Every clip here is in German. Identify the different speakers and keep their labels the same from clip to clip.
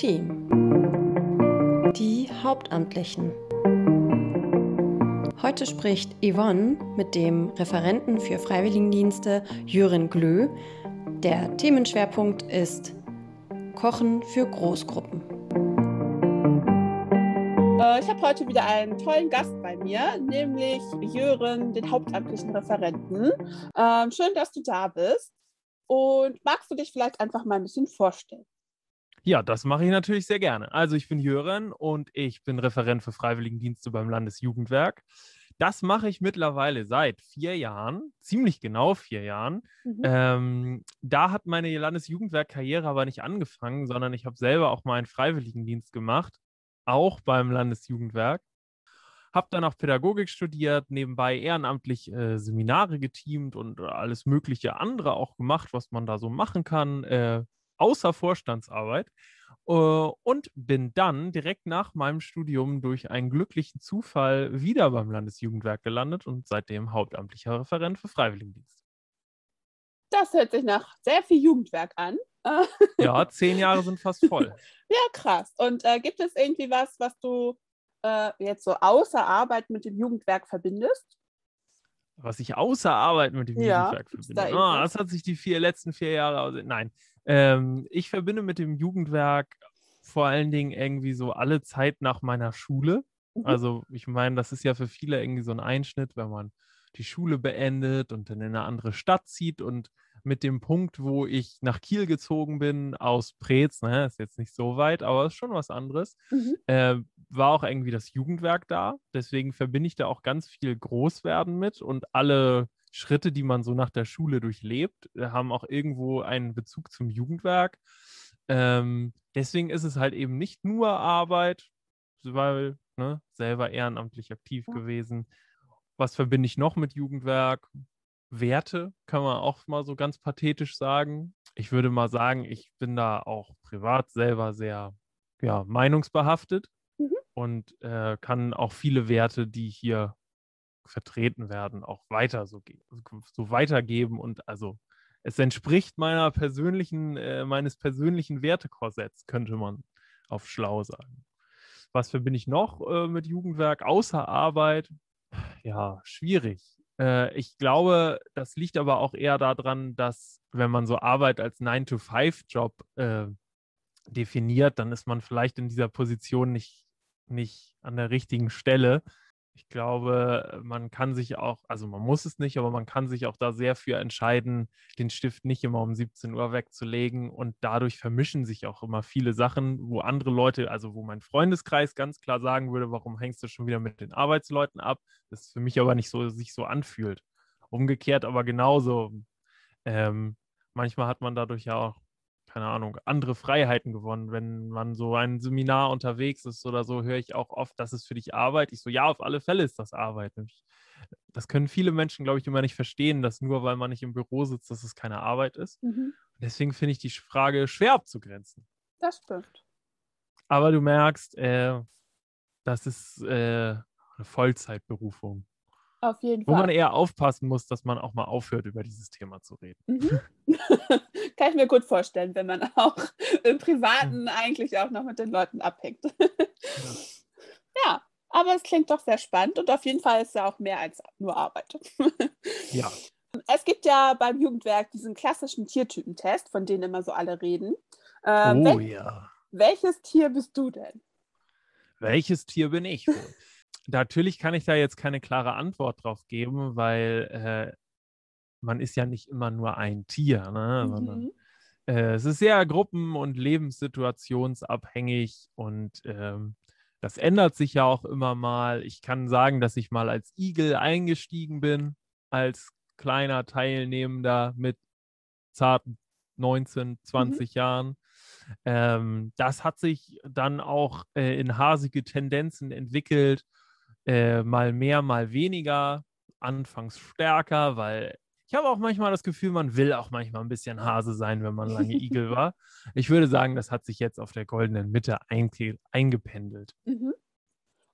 Speaker 1: Team. Die Hauptamtlichen. Heute spricht Yvonne mit dem Referenten für Freiwilligendienste Jürgen Glö. Der Themenschwerpunkt ist Kochen für Großgruppen.
Speaker 2: Äh, ich habe heute wieder einen tollen Gast bei mir, nämlich Jürgen, den hauptamtlichen Referenten. Ähm, schön, dass du da bist. Und magst du dich vielleicht einfach mal ein bisschen vorstellen?
Speaker 3: Ja, das mache ich natürlich sehr gerne. Also ich bin Jürgen und ich bin Referent für Freiwilligendienste beim Landesjugendwerk. Das mache ich mittlerweile seit vier Jahren, ziemlich genau vier Jahren. Mhm. Ähm, da hat meine Landesjugendwerk-Karriere aber nicht angefangen, sondern ich habe selber auch mal einen Freiwilligendienst gemacht, auch beim Landesjugendwerk. Habe dann auch Pädagogik studiert, nebenbei ehrenamtlich äh, Seminare geteamt und alles mögliche andere auch gemacht, was man da so machen kann. Äh, außer Vorstandsarbeit äh, und bin dann direkt nach meinem Studium durch einen glücklichen Zufall wieder beim Landesjugendwerk gelandet und seitdem hauptamtlicher Referent für Freiwilligendienst.
Speaker 2: Das hört sich nach sehr viel Jugendwerk an.
Speaker 3: ja, zehn Jahre sind fast voll.
Speaker 2: Ja, krass. Und äh, gibt es irgendwie was, was du äh, jetzt so außer Arbeit mit dem Jugendwerk verbindest?
Speaker 3: Was ich außer Arbeit mit dem ja, Jugendwerk verbinde? Da oh, das hat sich die vier letzten vier Jahre. Nein, ähm, ich verbinde mit dem Jugendwerk vor allen Dingen irgendwie so alle Zeit nach meiner Schule. Mhm. Also ich meine, das ist ja für viele irgendwie so ein Einschnitt, wenn man die Schule beendet und dann in eine andere Stadt zieht und mit dem Punkt, wo ich nach Kiel gezogen bin, aus Preetz, ne, ist jetzt nicht so weit, aber ist schon was anderes, mhm. äh, war auch irgendwie das Jugendwerk da. Deswegen verbinde ich da auch ganz viel Großwerden mit und alle Schritte, die man so nach der Schule durchlebt, äh, haben auch irgendwo einen Bezug zum Jugendwerk. Ähm, deswegen ist es halt eben nicht nur Arbeit, weil ne, selber ehrenamtlich aktiv ja. gewesen. Was verbinde ich noch mit Jugendwerk? Werte, kann man auch mal so ganz pathetisch sagen. Ich würde mal sagen, ich bin da auch privat selber sehr ja, meinungsbehaftet mhm. und äh, kann auch viele Werte, die hier vertreten werden, auch weiter so, so weitergeben und also es entspricht meiner persönlichen, äh, meines persönlichen Wertekorsetts, könnte man auf schlau sagen. Was verbinde ich noch äh, mit Jugendwerk außer Arbeit? Ja, schwierig. Äh, ich glaube, das liegt aber auch eher daran, dass wenn man so Arbeit als 9-to-5-Job äh, definiert, dann ist man vielleicht in dieser Position nicht, nicht an der richtigen Stelle. Ich glaube, man kann sich auch, also man muss es nicht, aber man kann sich auch da sehr für entscheiden, den Stift nicht immer um 17 Uhr wegzulegen. Und dadurch vermischen sich auch immer viele Sachen, wo andere Leute, also wo mein Freundeskreis ganz klar sagen würde, warum hängst du schon wieder mit den Arbeitsleuten ab? Das für mich aber nicht so sich so anfühlt. Umgekehrt aber genauso. Ähm, manchmal hat man dadurch ja auch keine Ahnung, andere Freiheiten gewonnen. Wenn man so ein Seminar unterwegs ist oder so, höre ich auch oft, das ist für dich Arbeit. Ich so, ja, auf alle Fälle ist das Arbeit. Das können viele Menschen, glaube ich, immer nicht verstehen, dass nur weil man nicht im Büro sitzt, dass es keine Arbeit ist. Mhm. Deswegen finde ich die Frage schwer abzugrenzen.
Speaker 2: Das stimmt.
Speaker 3: Aber du merkst, äh, das ist äh, eine Vollzeitberufung.
Speaker 2: Auf jeden
Speaker 3: Fall. Wo man eher aufpassen muss, dass man auch mal aufhört, über dieses Thema zu reden. Mhm.
Speaker 2: Kann ich mir gut vorstellen, wenn man auch im Privaten mhm. eigentlich auch noch mit den Leuten abhängt. ja. aber es klingt doch sehr spannend und auf jeden Fall ist es ja auch mehr als nur Arbeit.
Speaker 3: ja.
Speaker 2: Es gibt ja beim Jugendwerk diesen klassischen Tiertypentest, von dem immer so alle reden. Ähm,
Speaker 3: oh wel ja.
Speaker 2: Welches Tier bist du denn?
Speaker 3: Welches Tier bin ich natürlich kann ich da jetzt keine klare Antwort drauf geben, weil äh, man ist ja nicht immer nur ein Tier, ne? Mhm. sondern äh, es ist sehr gruppen- und lebenssituationsabhängig und ähm, das ändert sich ja auch immer mal. Ich kann sagen, dass ich mal als Igel eingestiegen bin, als kleiner Teilnehmender mit zarten 19, 20 mhm. Jahren. Ähm, das hat sich dann auch äh, in hasige Tendenzen entwickelt äh, mal mehr, mal weniger, anfangs stärker, weil ich habe auch manchmal das Gefühl, man will auch manchmal ein bisschen Hase sein, wenn man lange Igel war. Ich würde sagen, das hat sich jetzt auf der goldenen Mitte eingependelt.
Speaker 2: Mhm.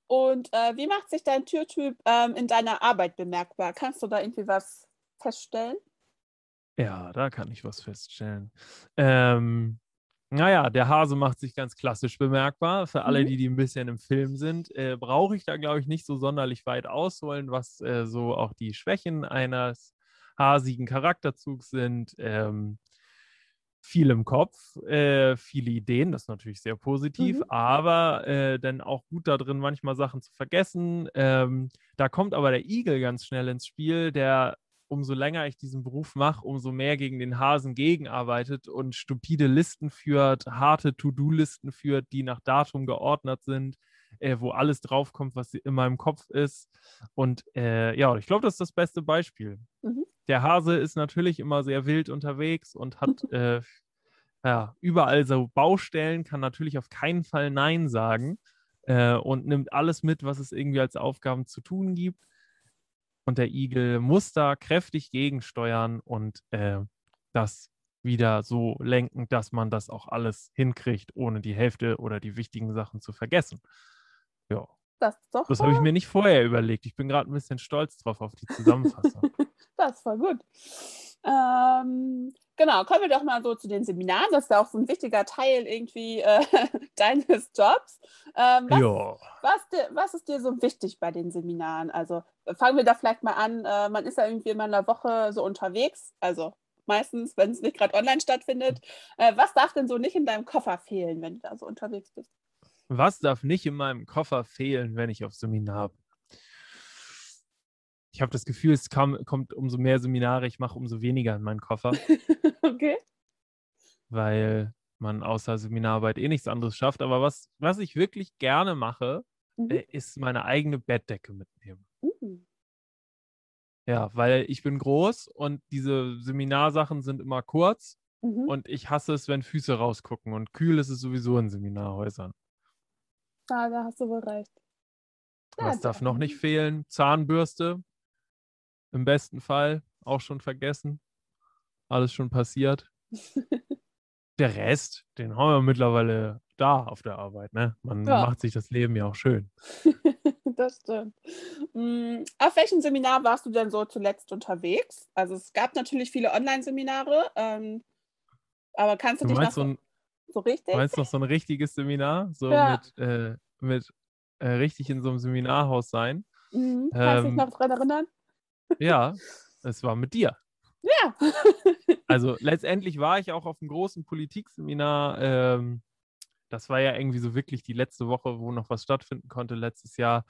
Speaker 2: Und äh, wie macht sich dein Türtyp ähm, in deiner Arbeit bemerkbar? Kannst du da irgendwie was feststellen?
Speaker 3: Ja, da kann ich was feststellen. Ähm, Naja, der Hase macht sich ganz klassisch bemerkbar. Für alle, mhm. die, die ein bisschen im Film sind, äh, brauche ich da, glaube ich, nicht so sonderlich weit ausholen, was äh, so auch die Schwächen eines hasigen Charakterzugs sind. Ähm, viel im Kopf, äh, viele Ideen, das ist natürlich sehr positiv, mhm. aber äh, dann auch gut da drin, manchmal Sachen zu vergessen. Ähm, da kommt aber der Igel ganz schnell ins Spiel, der umso länger ich diesen Beruf mache, umso mehr gegen den Hasen gegenarbeitet und stupide Listen führt, harte To-Do-Listen führt, die nach Datum geordnet sind, äh, wo alles draufkommt, was in meinem Kopf ist. Und äh, ja, ich glaube, das ist das beste Beispiel. Mhm. Der Hase ist natürlich immer sehr wild unterwegs und hat äh, ja, überall so Baustellen, kann natürlich auf keinen Fall Nein sagen äh, und nimmt alles mit, was es irgendwie als Aufgaben zu tun gibt und der Igel muss da kräftig gegensteuern und äh, das wieder so lenken, dass man das auch alles hinkriegt, ohne die Hälfte oder die wichtigen Sachen zu vergessen. Ja. Das, das habe ich mir nicht vorher überlegt. Ich bin gerade ein bisschen stolz drauf auf die Zusammenfassung.
Speaker 2: das ist voll gut. Ähm, genau, kommen wir doch mal so zu den Seminaren. Das ist ja auch so ein wichtiger Teil irgendwie äh, deines Jobs. Ähm, was, ja. was, was, ist dir so wichtig bei den Seminaren? Also fangen wir da vielleicht mal an. Äh, man ist ja irgendwie in einer Woche so unterwegs. Also meistens, wenn es nicht gerade online stattfindet. Äh, was darf denn so nicht in deinem Koffer fehlen, wenn du da so unterwegs bist?
Speaker 3: Was darf nicht in meinem Koffer fehlen, wenn ich auf Seminar bin? Ich habe das Gefühl, es kam, kommt umso mehr Seminare ich mache, umso weniger in meinen Koffer.
Speaker 2: okay.
Speaker 3: Weil man außer Seminararbeit eh nichts anderes schafft. Aber was, was ich wirklich gerne mache, mhm. äh, ist meine eigene Bettdecke mitnehmen. Mhm. Ja, weil ich bin groß und diese Seminarsachen sind immer kurz mhm. und ich hasse es, wenn Füße rausgucken und kühl ist es sowieso in Seminarhäusern.
Speaker 2: Ja, da hast du wohl recht.
Speaker 3: Was ja, darf noch nicht fehlen? Zahnbürste. Im besten Fall auch schon vergessen. Alles schon passiert. der Rest, den haben wir mittlerweile da auf der Arbeit. Ne? Man ja. macht sich das Leben ja auch schön.
Speaker 2: das stimmt. Mm, auf welchem Seminar warst du denn so zuletzt unterwegs? Also es gab natürlich viele Online-Seminare, ähm, aber kannst du, du dich noch
Speaker 3: so, ein, so richtig? Meinst du noch so ein richtiges Seminar? So ja. mit, äh, mit äh, richtig in so einem Seminarhaus sein?
Speaker 2: Mhm. Kannst du dich ähm, noch daran erinnern?
Speaker 3: Ja, es war mit dir.
Speaker 2: Ja.
Speaker 3: also letztendlich war ich auch auf einem großen Politikseminar. Ähm, das war ja irgendwie so wirklich die letzte Woche, wo noch was stattfinden konnte letztes Jahr.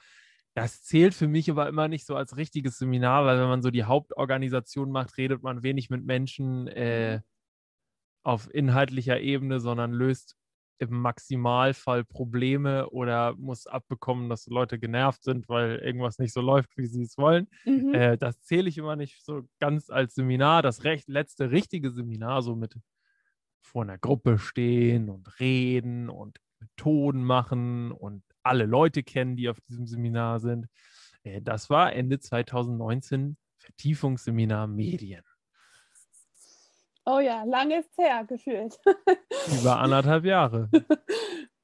Speaker 3: Das zählt für mich aber immer nicht so als richtiges Seminar, weil wenn man so die Hauptorganisation macht, redet man wenig mit Menschen äh, auf inhaltlicher Ebene, sondern löst im Maximalfall Probleme oder muss abbekommen, dass Leute genervt sind, weil irgendwas nicht so läuft, wie sie es wollen. Mhm. Äh, das zähle ich immer nicht so ganz als Seminar. Das recht, letzte richtige Seminar, so mit vor einer Gruppe stehen und reden und Methoden machen und alle Leute kennen, die auf diesem Seminar sind. Äh, das war Ende 2019 Vertiefungsseminar Medien.
Speaker 2: Oh ja, lange ist her gefühlt.
Speaker 3: Über anderthalb Jahre.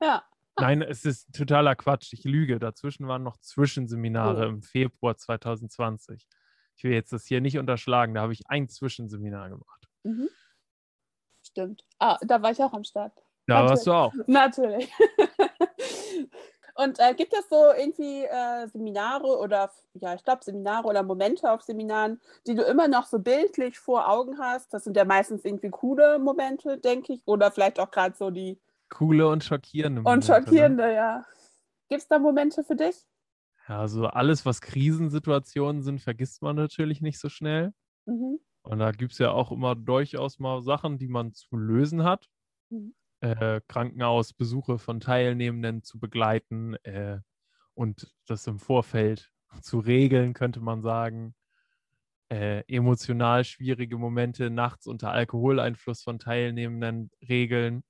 Speaker 2: ja.
Speaker 3: Nein, es ist totaler Quatsch. Ich lüge. Dazwischen waren noch Zwischenseminare oh. im Februar 2020. Ich will jetzt das hier nicht unterschlagen. Da habe ich ein Zwischenseminar gemacht. Mhm.
Speaker 2: Stimmt. Ah, da war ich auch am Start.
Speaker 3: Da Natürlich. warst du auch.
Speaker 2: Natürlich. Und äh, gibt es so irgendwie äh, Seminare oder, ja, ich glaube, Seminare oder Momente auf Seminaren, die du immer noch so bildlich vor Augen hast? Das sind ja meistens irgendwie coole Momente, denke ich. Oder vielleicht auch gerade so die.
Speaker 3: Coole und schockierende
Speaker 2: Momente. Und ne? schockierende, ne? ja. Gibt es da Momente für dich?
Speaker 3: Ja, also alles, was Krisensituationen sind, vergisst man natürlich nicht so schnell. Mhm. Und da gibt es ja auch immer durchaus mal Sachen, die man zu lösen hat. Mhm äh, Krankenhausbesuche von Teilnehmenden zu begleiten äh, und das im Vorfeld zu regeln, könnte man sagen. Äh, emotional schwierige Momente nachts unter Alkoholeinfluss von Teilnehmenden regeln.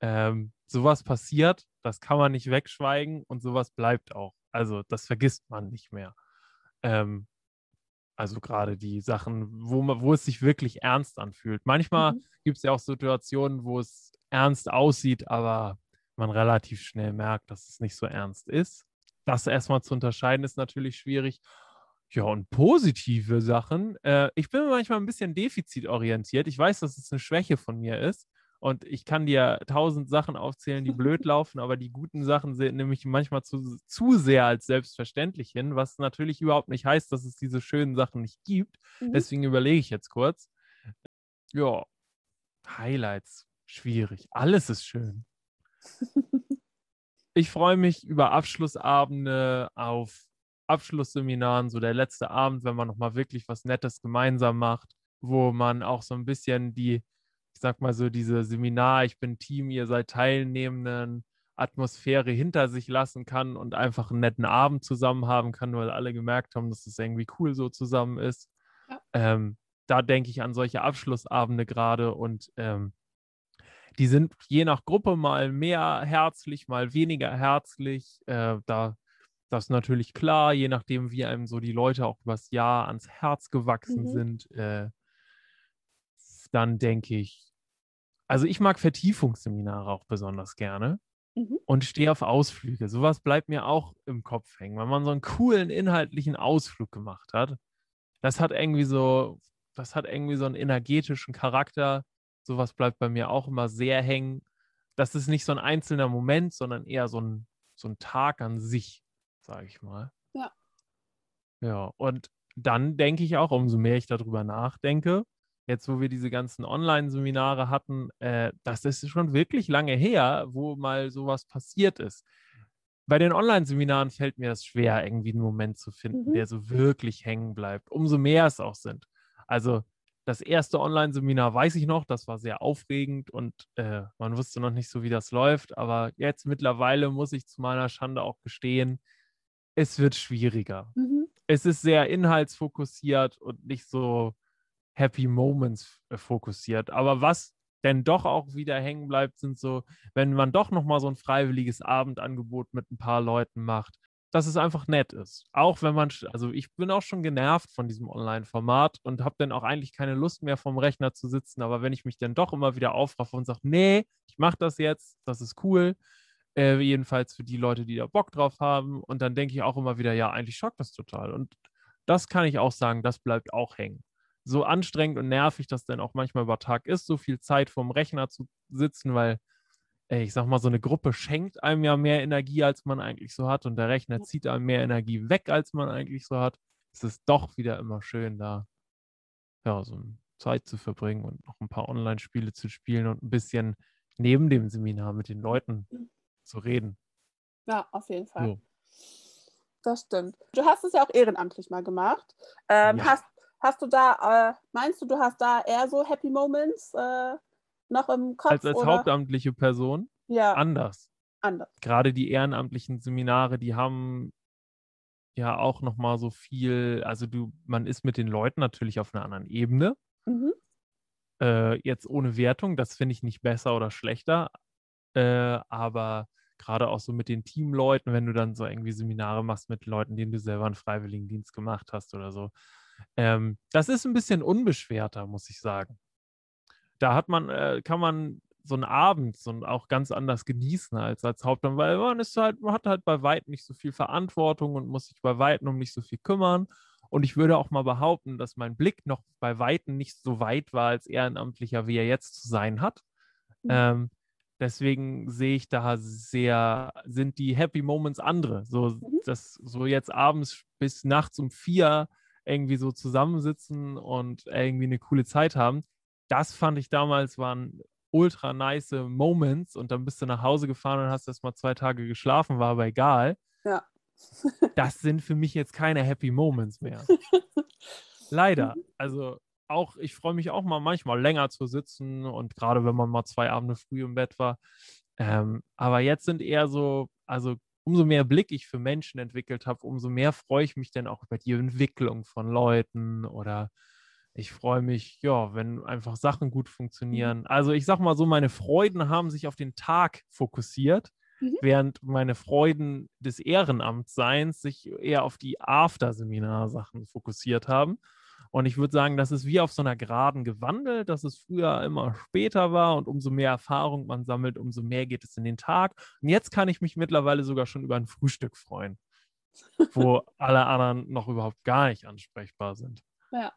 Speaker 3: Ähm, sowas passiert, das kann man nicht wegschweigen und sowas bleibt auch. Also das vergisst man nicht mehr. Ähm, also gerade die Sachen, wo, man, wo es sich wirklich ernst anfühlt. Manchmal mhm. gibt es ja auch Situationen, wo es ernst aussieht, aber man relativ schnell merkt, dass es nicht so ernst ist. Das erstmal zu unterscheiden ist natürlich schwierig. Ja, und positive Sachen. Äh, ich bin manchmal ein bisschen defizitorientiert. Ich weiß, dass es eine Schwäche von mir ist. Und ich kann dir tausend Sachen aufzählen, die blöd laufen, aber die guten Sachen sind nämlich manchmal zu, zu sehr als selbstverständlich hin, was natürlich überhaupt nicht heißt, dass es diese schönen Sachen nicht gibt. Mhm. Deswegen überlege ich jetzt kurz. Ja, Highlights, schwierig. Alles ist schön. ich freue mich über Abschlussabende auf Abschlussseminaren, so der letzte Abend, wenn man nochmal wirklich was Nettes gemeinsam macht, wo man auch so ein bisschen die ich sag mal so, diese Seminar, ich bin Team, ihr seid Teilnehmenden, Atmosphäre hinter sich lassen kann und einfach einen netten Abend zusammen haben kann, weil alle gemerkt haben, dass es irgendwie cool so zusammen ist. Ja. Ähm, da denke ich an solche Abschlussabende gerade und ähm, die sind je nach Gruppe mal mehr herzlich, mal weniger herzlich. Äh, da das ist natürlich klar, je nachdem, wie einem so die Leute auch übers Jahr ans Herz gewachsen mhm. sind. Äh, dann denke ich, also ich mag Vertiefungsseminare auch besonders gerne mhm. und stehe auf Ausflüge. Sowas bleibt mir auch im Kopf hängen, wenn man so einen coolen inhaltlichen Ausflug gemacht hat. Das hat irgendwie so, das hat irgendwie so einen energetischen Charakter. Sowas bleibt bei mir auch immer sehr hängen. Das ist nicht so ein einzelner Moment, sondern eher so ein, so ein Tag an sich, sage ich mal.
Speaker 2: Ja.
Speaker 3: Ja, und dann denke ich auch, umso mehr ich darüber nachdenke, jetzt wo wir diese ganzen Online-Seminare hatten, äh, das ist schon wirklich lange her, wo mal sowas passiert ist. Bei den Online-Seminaren fällt mir das schwer, irgendwie einen Moment zu finden, mhm. der so wirklich hängen bleibt, umso mehr es auch sind. Also das erste Online-Seminar weiß ich noch, das war sehr aufregend und äh, man wusste noch nicht so, wie das läuft. Aber jetzt mittlerweile muss ich zu meiner Schande auch gestehen, es wird schwieriger. Mhm. Es ist sehr inhaltsfokussiert und nicht so Happy Moments äh, fokussiert. Aber was denn doch auch wieder hängen bleibt, sind so, wenn man doch nochmal so ein freiwilliges Abendangebot mit ein paar Leuten macht, dass es einfach nett ist. Auch wenn man, also ich bin auch schon genervt von diesem Online-Format und habe dann auch eigentlich keine Lust mehr vom Rechner zu sitzen. Aber wenn ich mich dann doch immer wieder aufraffe und sage, nee, ich mache das jetzt, das ist cool, äh, jedenfalls für die Leute, die da Bock drauf haben. Und dann denke ich auch immer wieder, ja, eigentlich schockt das total. Und das kann ich auch sagen, das bleibt auch hängen so anstrengend und nervig das denn auch manchmal über Tag ist, so viel Zeit vorm Rechner zu sitzen, weil ey, ich sag mal, so eine Gruppe schenkt einem ja mehr Energie, als man eigentlich so hat und der Rechner zieht einem mehr Energie weg, als man eigentlich so hat. Es ist doch wieder immer schön, da ja, so Zeit zu verbringen und noch ein paar Online-Spiele zu spielen und ein bisschen neben dem Seminar mit den Leuten zu reden.
Speaker 2: Ja, auf jeden Fall. So. Das stimmt. Du hast es ja auch ehrenamtlich mal gemacht. Ähm, ja. Hast Hast du da, äh, meinst du, du hast da eher so Happy Moments äh, noch im Kopf?
Speaker 3: Als, als
Speaker 2: oder?
Speaker 3: hauptamtliche Person?
Speaker 2: Ja.
Speaker 3: Anders.
Speaker 2: Anders.
Speaker 3: Gerade die ehrenamtlichen Seminare, die haben ja auch nochmal so viel, also du, man ist mit den Leuten natürlich auf einer anderen Ebene. Mhm. Äh, jetzt ohne Wertung, das finde ich nicht besser oder schlechter. Äh, aber gerade auch so mit den Teamleuten, wenn du dann so irgendwie Seminare machst mit Leuten, denen du selber einen Freiwilligendienst gemacht hast oder so, ähm, das ist ein bisschen unbeschwerter, muss ich sagen. Da hat man, äh, kann man so einen Abend so auch ganz anders genießen als als Hauptmann, weil man ist halt, man hat halt bei weitem nicht so viel Verantwortung und muss sich bei weitem um nicht so viel kümmern. Und ich würde auch mal behaupten, dass mein Blick noch bei weitem nicht so weit war als Ehrenamtlicher, wie er jetzt zu sein hat. Mhm. Ähm, deswegen sehe ich da sehr, sind die Happy Moments andere. So, mhm. das, so jetzt abends bis nachts um vier irgendwie so zusammensitzen und irgendwie eine coole Zeit haben. Das fand ich damals waren ultra nice Moments und dann bist du nach Hause gefahren und hast erst mal zwei Tage geschlafen, war aber egal.
Speaker 2: Ja.
Speaker 3: das sind für mich jetzt keine Happy Moments mehr. Leider. Mhm. Also auch, ich freue mich auch mal manchmal länger zu sitzen und gerade wenn man mal zwei Abende früh im Bett war. Ähm, aber jetzt sind eher so, also umso mehr Blick ich für Menschen entwickelt habe, umso mehr freue ich mich dann auch über die Entwicklung von Leuten oder ich freue mich, ja, wenn einfach Sachen gut mhm. funktionieren. Also ich sag mal so, meine Freuden haben sich auf den Tag fokussiert, mhm. während meine Freuden des Ehrenamtsseins sich eher auf die After-Seminar-Sachen fokussiert haben. Und ich würde sagen, das ist wie auf so einer Geraden gewandelt, dass es früher immer später war und umso mehr Erfahrung man sammelt, umso mehr geht es in den Tag. Und jetzt kann ich mich mittlerweile sogar schon über ein Frühstück freuen, wo alle anderen noch überhaupt gar nicht ansprechbar sind.
Speaker 2: Ja,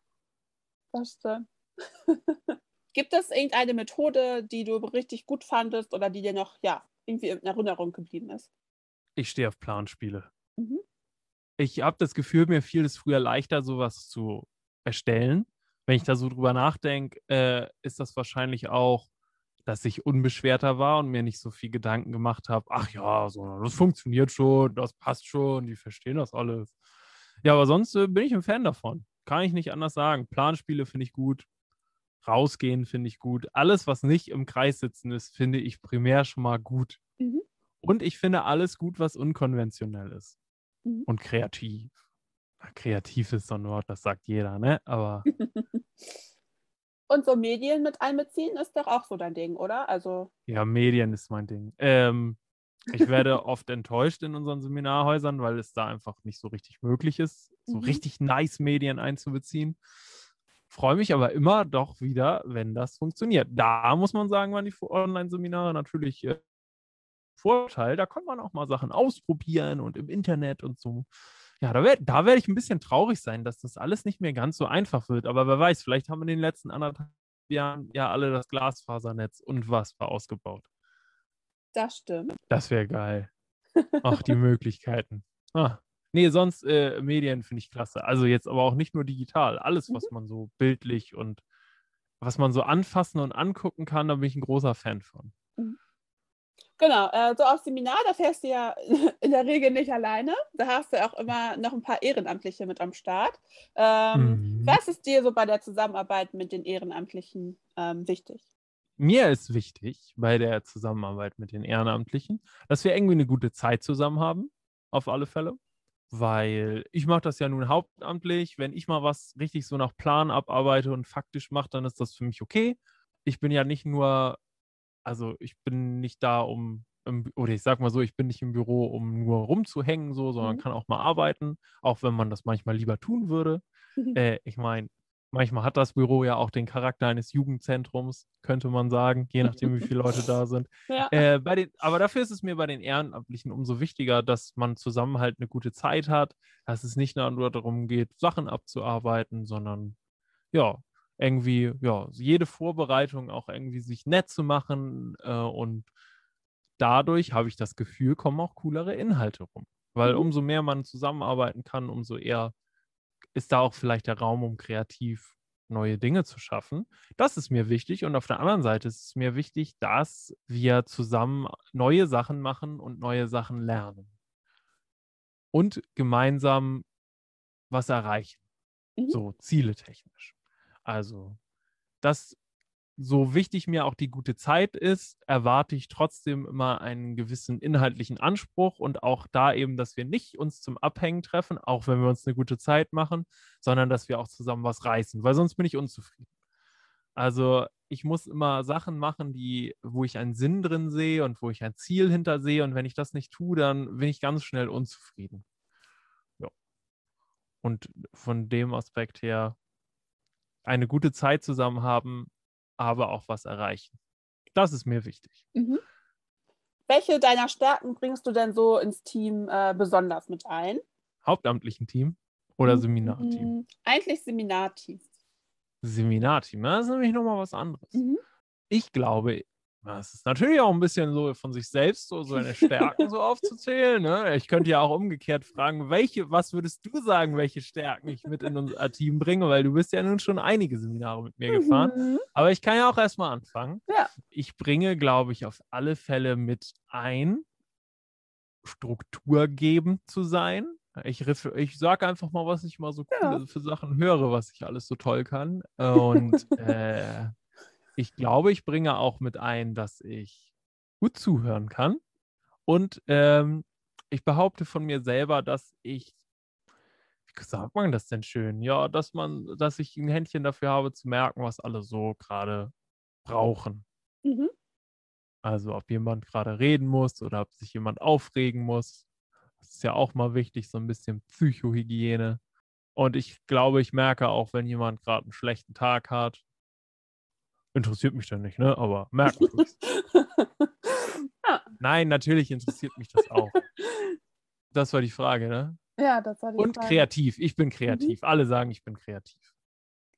Speaker 2: das stimmt. Gibt es irgendeine Methode, die du richtig gut fandest oder die dir noch ja, irgendwie in Erinnerung geblieben ist?
Speaker 3: Ich stehe auf Planspiele. Mhm. Ich habe das Gefühl, mir fiel es früher leichter, sowas zu erstellen. Wenn ich da so drüber nachdenke, äh, ist das wahrscheinlich auch, dass ich unbeschwerter war und mir nicht so viel Gedanken gemacht habe. Ach ja, so, das funktioniert schon, das passt schon, die verstehen das alles. Ja, aber sonst äh, bin ich ein Fan davon. Kann ich nicht anders sagen. Planspiele finde ich gut. Rausgehen finde ich gut. Alles, was nicht im Kreis sitzen ist, finde ich primär schon mal gut. Mhm. Und ich finde alles gut, was unkonventionell ist. Mhm. Und kreativ. kreativ ist so ein Wort, das sagt jeder, ne? Aber.
Speaker 2: Und so Medien mit einbeziehen ist doch auch so dein Ding, oder? Also.
Speaker 3: Ja, Medien ist mein Ding. Ähm, ich werde oft enttäuscht in unseren Seminarhäusern, weil es da einfach nicht so richtig möglich ist, so mhm. richtig nice Medien einzubeziehen. Freue mich aber immer doch wieder, wenn das funktioniert. Da muss man sagen, waren die Online-Seminare natürlich äh, Vorteil. Da kann man auch mal Sachen ausprobieren und im Internet und so. Ja, da werde da werd ich ein bisschen traurig sein, dass das alles nicht mehr ganz so einfach wird. Aber wer weiß, vielleicht haben wir in den letzten anderthalb Jahren ja alle das Glasfasernetz und was war ausgebaut.
Speaker 2: Das stimmt.
Speaker 3: Das wäre geil. Ach, die Möglichkeiten. Ah. Nee, sonst äh, Medien finde ich klasse. Also jetzt aber auch nicht nur digital. Alles, was mhm. man so bildlich und was man so anfassen und angucken kann, da bin ich ein großer Fan von. Mhm.
Speaker 2: Genau, äh, so auf Seminar, da fährst du ja in der Regel nicht alleine. Da hast du auch immer noch ein paar Ehrenamtliche mit am Start. Ähm, mhm. Was ist dir so bei der Zusammenarbeit mit den Ehrenamtlichen ähm, wichtig?
Speaker 3: Mir ist wichtig bei der Zusammenarbeit mit den Ehrenamtlichen, dass wir irgendwie eine gute Zeit zusammen haben, auf alle Fälle. Weil ich mache das ja nun hauptamtlich. Wenn ich mal was richtig so nach Plan abarbeite und faktisch mache, dann ist das für mich okay. Ich bin ja nicht nur also ich bin nicht da, um, oder ich sag mal so, ich bin nicht im Büro, um nur rumzuhängen, so, sondern mhm. kann auch mal arbeiten, auch wenn man das manchmal lieber tun würde. äh, ich meine, manchmal hat das Büro ja auch den Charakter eines Jugendzentrums, könnte man sagen, je nachdem, wie viele Leute da sind. Ja. Äh, den, aber dafür ist es mir bei den Ehrenamtlichen umso wichtiger, dass man zusammen halt eine gute Zeit hat, dass es nicht nur darum geht, Sachen abzuarbeiten, sondern ja, irgendwie, ja, jede Vorbereitung auch irgendwie sich nett zu machen äh, und dadurch habe ich das Gefühl, kommen auch coolere Inhalte rum. Weil mhm. umso mehr man zusammenarbeiten kann, umso eher ist da auch vielleicht der Raum, um kreativ neue Dinge zu schaffen. Das ist mir wichtig. Und auf der anderen Seite ist es mir wichtig, dass wir zusammen neue Sachen machen und neue Sachen lernen. Und gemeinsam was erreichen. Mhm. So ziele technisch. Also, das so wichtig mir auch die gute Zeit ist, erwarte ich trotzdem immer einen gewissen inhaltlichen Anspruch und auch da eben, dass wir nicht uns zum Abhängen treffen, auch wenn wir uns eine gute Zeit machen, sondern dass wir auch zusammen was reißen, weil sonst bin ich unzufrieden. Also ich muss immer Sachen machen, die, wo ich einen Sinn drin sehe und wo ich ein Ziel hinter sehe und wenn ich das nicht tue, dann bin ich ganz schnell unzufrieden. Ja. Und von dem Aspekt her eine gute Zeit zusammen haben, aber auch was erreichen. Das ist mir wichtig. Mhm.
Speaker 2: Welche deiner Stärken bringst du denn so ins Team äh, besonders mit ein?
Speaker 3: Hauptamtlichen Team oder mhm. Seminarteam?
Speaker 2: Eigentlich Seminarteam.
Speaker 3: Seminarteam, das ist nämlich nochmal was anderes. Mhm. Ich glaube, es ist natürlich auch ein bisschen so von sich selbst so seine Stärken so aufzuzählen. Ne? Ich könnte ja auch umgekehrt fragen, welche, was würdest du sagen, welche Stärken ich mit in unser Team bringe, weil du bist ja nun schon einige Seminare mit mir gefahren. Mhm. Aber ich kann ja auch erstmal anfangen. Ja. Ich bringe, glaube ich, auf alle Fälle mit ein, strukturgebend zu sein. Ich, ich sage einfach mal, was ich mal so ja. für Sachen höre, was ich alles so toll kann. Und äh, ich glaube, ich bringe auch mit ein, dass ich gut zuhören kann. Und ähm, ich behaupte von mir selber, dass ich, wie sagt man das denn schön? Ja, dass man, dass ich ein Händchen dafür habe, zu merken, was alle so gerade brauchen. Mhm. Also ob jemand gerade reden muss oder ob sich jemand aufregen muss. Das ist ja auch mal wichtig, so ein bisschen Psychohygiene. Und ich glaube, ich merke auch, wenn jemand gerade einen schlechten Tag hat Interessiert mich dann nicht, ne? Aber merkt ja. Nein, natürlich interessiert mich das auch. Das war die Frage, ne?
Speaker 2: Ja, das war die
Speaker 3: Und
Speaker 2: Frage.
Speaker 3: kreativ. Ich bin kreativ. Mhm. Alle sagen, ich bin kreativ.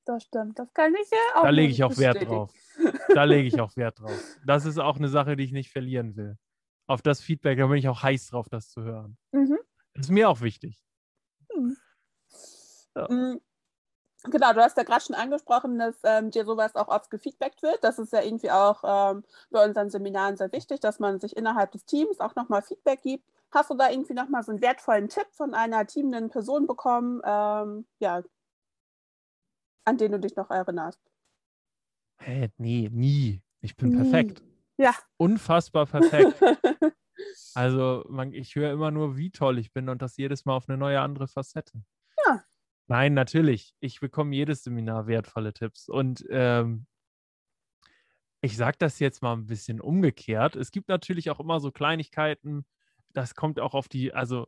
Speaker 2: das stimmt. Das kann ich ja auch.
Speaker 3: Da lege ich auch Wert drauf. Da lege ich auch Wert drauf. Das ist auch eine Sache, die ich nicht verlieren will. Auf das Feedback, da bin ich auch heiß drauf, das zu hören. Mhm. Das ist mir auch wichtig. Mhm.
Speaker 2: Ja. Genau, du hast ja gerade schon angesprochen, dass ähm, dir sowas auch oft gefeedbackt wird. Das ist ja irgendwie auch ähm, bei unseren Seminaren sehr wichtig, dass man sich innerhalb des Teams auch nochmal Feedback gibt. Hast du da irgendwie nochmal so einen wertvollen Tipp von einer teamenden Person bekommen, ähm, ja, an den du dich noch erinnerst?
Speaker 3: Hä, nee, nie. Ich bin nie. perfekt.
Speaker 2: Ja.
Speaker 3: Unfassbar perfekt. also man, ich höre immer nur, wie toll ich bin und das jedes Mal auf eine neue andere Facette.
Speaker 2: Ja.
Speaker 3: Nein, natürlich. Ich bekomme jedes Seminar wertvolle Tipps. Und ähm, ich sage das jetzt mal ein bisschen umgekehrt. Es gibt natürlich auch immer so Kleinigkeiten, das kommt auch auf die, also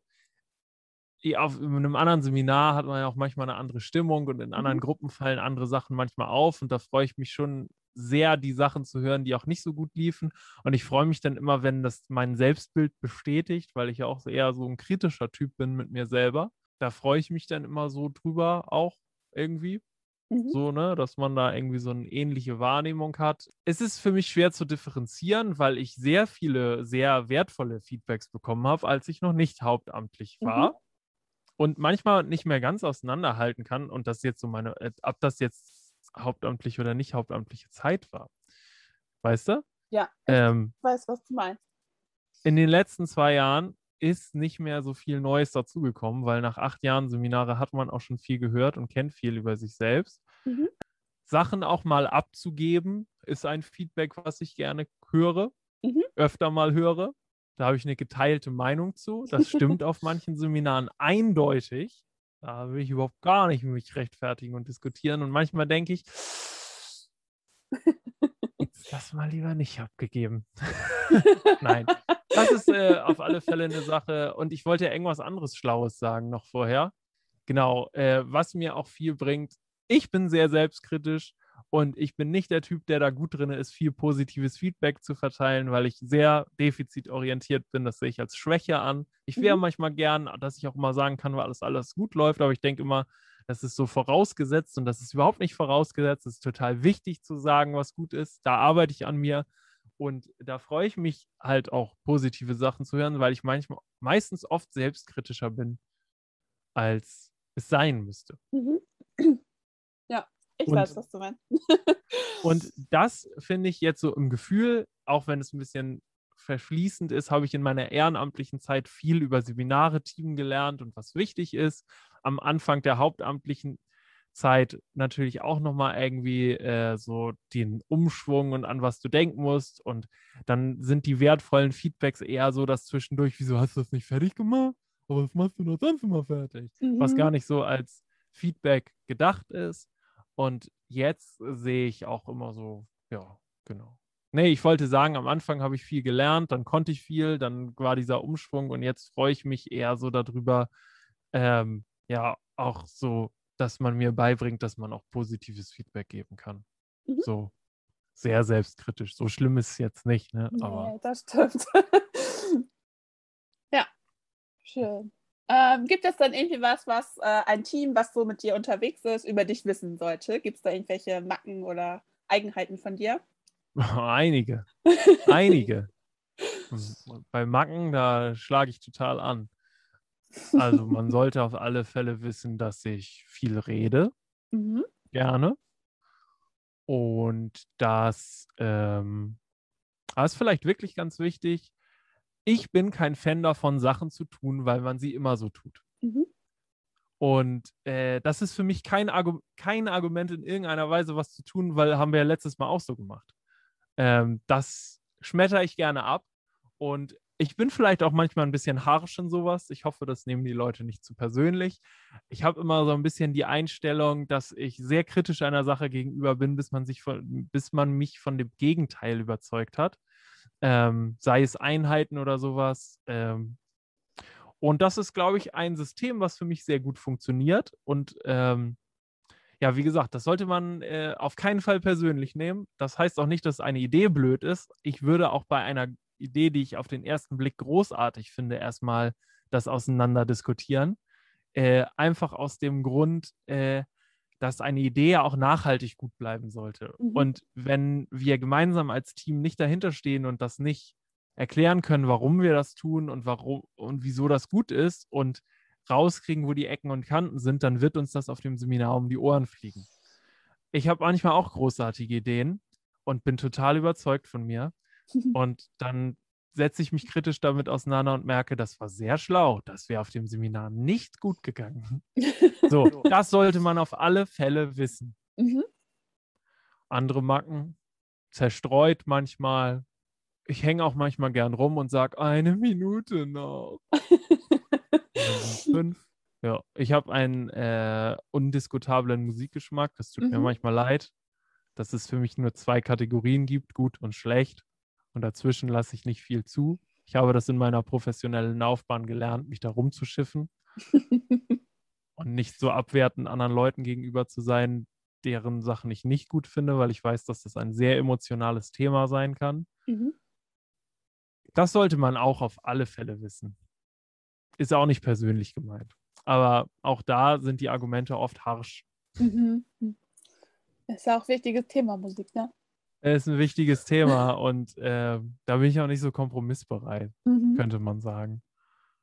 Speaker 3: auf einem anderen Seminar hat man ja auch manchmal eine andere Stimmung und in anderen mhm. Gruppen fallen andere Sachen manchmal auf. Und da freue ich mich schon sehr, die Sachen zu hören, die auch nicht so gut liefen. Und ich freue mich dann immer, wenn das mein Selbstbild bestätigt, weil ich ja auch eher so ein kritischer Typ bin mit mir selber da freue ich mich dann immer so drüber auch irgendwie. Mhm. So, ne, dass man da irgendwie so eine ähnliche Wahrnehmung hat. Es ist für mich schwer zu differenzieren, weil ich sehr viele, sehr wertvolle Feedbacks bekommen habe, als ich noch nicht hauptamtlich war. Mhm. Und manchmal nicht mehr ganz auseinanderhalten kann und das jetzt so meine, äh, ob das jetzt hauptamtlich oder nicht hauptamtliche Zeit war. Weißt du?
Speaker 2: Ja, ich ähm, weiß, was du meinst.
Speaker 3: In den letzten zwei Jahren ist nicht mehr so viel Neues dazugekommen, weil nach acht Jahren Seminare hat man auch schon viel gehört und kennt viel über sich selbst. Mhm. Sachen auch mal abzugeben, ist ein Feedback, was ich gerne höre, mhm. öfter mal höre. Da habe ich eine geteilte Meinung zu. Das stimmt auf manchen Seminaren eindeutig. Da will ich überhaupt gar nicht mich rechtfertigen und diskutieren. Und manchmal denke ich, das mal lieber nicht abgegeben. Nein, das ist äh, auf alle Fälle eine Sache. Und ich wollte ja irgendwas anderes Schlaues sagen noch vorher. Genau, äh, was mir auch viel bringt. Ich bin sehr selbstkritisch und ich bin nicht der Typ, der da gut drin ist, viel positives Feedback zu verteilen, weil ich sehr defizitorientiert bin. Das sehe ich als Schwäche an. Ich wäre mhm. manchmal gern, dass ich auch mal sagen kann, weil alles, alles gut läuft, aber ich denke immer, das ist so vorausgesetzt und das ist überhaupt nicht vorausgesetzt. Es ist total wichtig zu sagen, was gut ist. Da arbeite ich an mir. Und da freue ich mich halt auch, positive Sachen zu hören, weil ich manchmal, meistens oft selbstkritischer bin, als es sein müsste. Mhm.
Speaker 2: Ja, ich und, weiß, was du meinst.
Speaker 3: und das finde ich jetzt so im Gefühl, auch wenn es ein bisschen verschließend ist, habe ich in meiner ehrenamtlichen Zeit viel über Seminare, Team gelernt und was wichtig ist. Am Anfang der hauptamtlichen Zeit natürlich auch nochmal irgendwie äh, so den Umschwung und an was du denken musst. Und dann sind die wertvollen Feedbacks eher so, dass zwischendurch, wieso hast du das nicht fertig gemacht? Aber was machst du noch sonst immer fertig? Mhm. Was gar nicht so als Feedback gedacht ist. Und jetzt sehe ich auch immer so, ja, genau. Nee, ich wollte sagen, am Anfang habe ich viel gelernt, dann konnte ich viel, dann war dieser Umschwung und jetzt freue ich mich eher so darüber, ähm, ja, auch so dass man mir beibringt, dass man auch positives Feedback geben kann. Mhm. So sehr selbstkritisch. So schlimm ist es jetzt nicht, ne?
Speaker 2: Nee, Aber das stimmt. ja, schön. Ähm, gibt es dann irgendwie was, was äh, ein Team, was so mit dir unterwegs ist, über dich wissen sollte? Gibt es da irgendwelche Macken oder Eigenheiten von dir?
Speaker 3: Einige. Einige. Bei Macken, da schlage ich total an. Also man sollte auf alle Fälle wissen, dass ich viel rede. Mhm. Gerne. Und das, ähm, das ist vielleicht wirklich ganz wichtig. Ich bin kein Fan davon, Sachen zu tun, weil man sie immer so tut. Mhm. Und äh, das ist für mich kein, Argu kein Argument in irgendeiner Weise, was zu tun, weil haben wir ja letztes Mal auch so gemacht. Ähm, das schmetter ich gerne ab. Und ich bin vielleicht auch manchmal ein bisschen harsch in sowas. Ich hoffe, das nehmen die Leute nicht zu persönlich. Ich habe immer so ein bisschen die Einstellung, dass ich sehr kritisch einer Sache gegenüber bin, bis man, sich von, bis man mich von dem Gegenteil überzeugt hat. Ähm, sei es Einheiten oder sowas. Ähm, und das ist, glaube ich, ein System, was für mich sehr gut funktioniert. Und ähm, ja, wie gesagt, das sollte man äh, auf keinen Fall persönlich nehmen. Das heißt auch nicht, dass eine Idee blöd ist. Ich würde auch bei einer Idee, die ich auf den ersten Blick großartig finde, erstmal das auseinander diskutieren. Äh, einfach aus dem Grund, äh, dass eine Idee auch nachhaltig gut bleiben sollte. Mhm. Und wenn wir gemeinsam als Team nicht dahinter stehen und das nicht erklären können, warum wir das tun und warum und wieso das gut ist und rauskriegen, wo die Ecken und Kanten sind, dann wird uns das auf dem Seminar um die Ohren fliegen. Ich habe manchmal auch großartige Ideen und bin total überzeugt von mir. Und dann setze ich mich kritisch damit auseinander und merke, das war sehr schlau. Das wäre auf dem Seminar nicht gut gegangen. So, das sollte man auf alle Fälle wissen. Mhm. Andere Macken, zerstreut manchmal. Ich hänge auch manchmal gern rum und sage, eine Minute noch. fünf. Ja, ich habe einen äh, undiskutablen Musikgeschmack. Das tut mhm. mir manchmal leid, dass es für mich nur zwei Kategorien gibt, gut und schlecht. Und dazwischen lasse ich nicht viel zu. Ich habe das in meiner professionellen Laufbahn gelernt, mich da rumzuschiffen und nicht so abwertend anderen Leuten gegenüber zu sein, deren Sachen ich nicht gut finde, weil ich weiß, dass das ein sehr emotionales Thema sein kann. Mhm. Das sollte man auch auf alle Fälle wissen. Ist auch nicht persönlich gemeint. Aber auch da sind die Argumente oft harsch. Mhm.
Speaker 2: Ist ja auch ein wichtiges Thema, Musik, ne?
Speaker 3: Ist ein wichtiges Thema und äh, da bin ich auch nicht so kompromissbereit, mhm. könnte man sagen.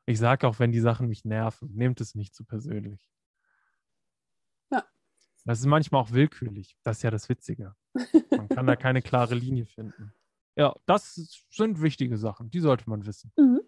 Speaker 3: Ich sage auch, wenn die Sachen mich nerven, nehmt es nicht zu persönlich. Ja. Das ist manchmal auch willkürlich. Das ist ja das Witzige. Man kann da keine klare Linie finden. Ja, das sind wichtige Sachen. Die sollte man wissen. Mhm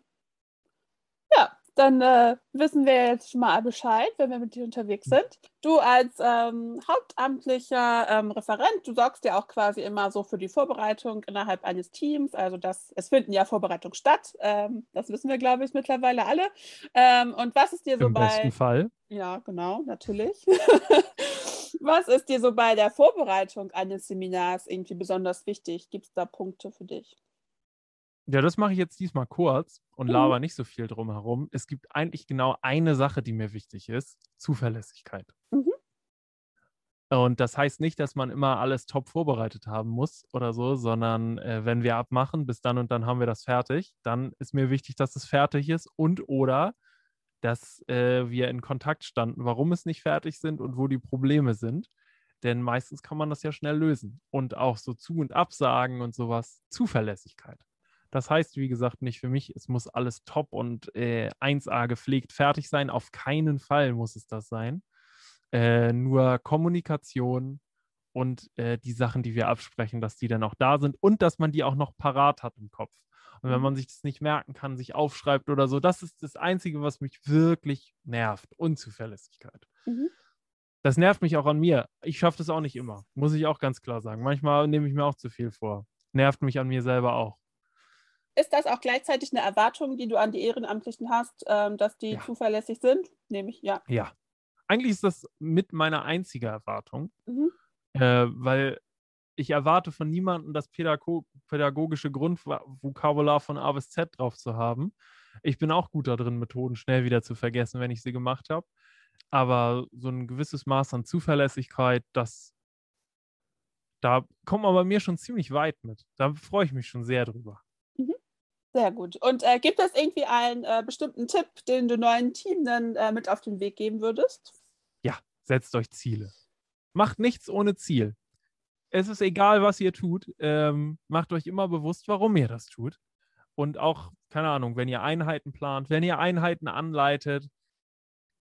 Speaker 2: dann äh, wissen wir jetzt schon mal Bescheid, wenn wir mit dir unterwegs sind. Du als ähm, hauptamtlicher ähm, Referent, du sorgst ja auch quasi immer so für die Vorbereitung innerhalb eines Teams. Also das, es finden ja Vorbereitungen statt. Ähm, das wissen wir, glaube ich, mittlerweile alle. Ähm, und was ist dir so
Speaker 3: Im
Speaker 2: bei...
Speaker 3: Im besten Fall.
Speaker 2: Ja, genau, natürlich. was ist dir so bei der Vorbereitung eines Seminars irgendwie besonders wichtig? Gibt es da Punkte für dich?
Speaker 3: Ja, das mache ich jetzt diesmal kurz und mhm. laber nicht so viel drum herum. Es gibt eigentlich genau eine Sache, die mir wichtig ist: Zuverlässigkeit. Mhm. Und das heißt nicht, dass man immer alles top vorbereitet haben muss oder so, sondern äh, wenn wir abmachen, bis dann und dann haben wir das fertig, dann ist mir wichtig, dass es fertig ist und oder dass äh, wir in Kontakt standen, warum es nicht fertig sind und wo die Probleme sind. Denn meistens kann man das ja schnell lösen. Und auch so Zu- und Absagen und sowas, Zuverlässigkeit. Das heißt, wie gesagt, nicht für mich, es muss alles top und äh, 1A gepflegt fertig sein. Auf keinen Fall muss es das sein. Äh, nur Kommunikation und äh, die Sachen, die wir absprechen, dass die dann auch da sind und dass man die auch noch parat hat im Kopf. Und wenn mhm. man sich das nicht merken kann, sich aufschreibt oder so, das ist das Einzige, was mich wirklich nervt. Unzuverlässigkeit. Mhm. Das nervt mich auch an mir. Ich schaffe das auch nicht immer, muss ich auch ganz klar sagen. Manchmal nehme ich mir auch zu viel vor. Nervt mich an mir selber auch.
Speaker 2: Ist das auch gleichzeitig eine Erwartung, die du an die Ehrenamtlichen hast, ähm, dass die ja. zuverlässig sind? Nehme ich, ja.
Speaker 3: Ja. Eigentlich ist das mit meiner einzige Erwartung, mhm. äh, weil ich erwarte von niemandem, das Pädago pädagogische Grundvokabular von A bis Z drauf zu haben. Ich bin auch gut darin, Methoden schnell wieder zu vergessen, wenn ich sie gemacht habe. Aber so ein gewisses Maß an Zuverlässigkeit, das da kommt man bei mir schon ziemlich weit mit. Da freue ich mich schon sehr drüber.
Speaker 2: Sehr gut. Und äh, gibt es irgendwie einen äh, bestimmten Tipp, den du neuen Teamenden äh, mit auf den Weg geben würdest?
Speaker 3: Ja, setzt euch Ziele. Macht nichts ohne Ziel. Es ist egal, was ihr tut. Ähm, macht euch immer bewusst, warum ihr das tut. Und auch, keine Ahnung, wenn ihr Einheiten plant, wenn ihr Einheiten anleitet,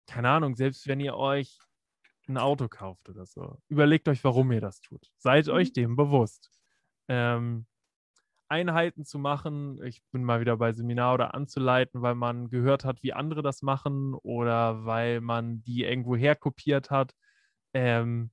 Speaker 3: keine Ahnung, selbst wenn ihr euch ein Auto kauft oder so, überlegt euch, warum ihr das tut. Seid mhm. euch dem bewusst. Ähm, Einheiten zu machen. Ich bin mal wieder bei Seminar oder anzuleiten, weil man gehört hat, wie andere das machen oder weil man die irgendwo herkopiert hat. Ähm,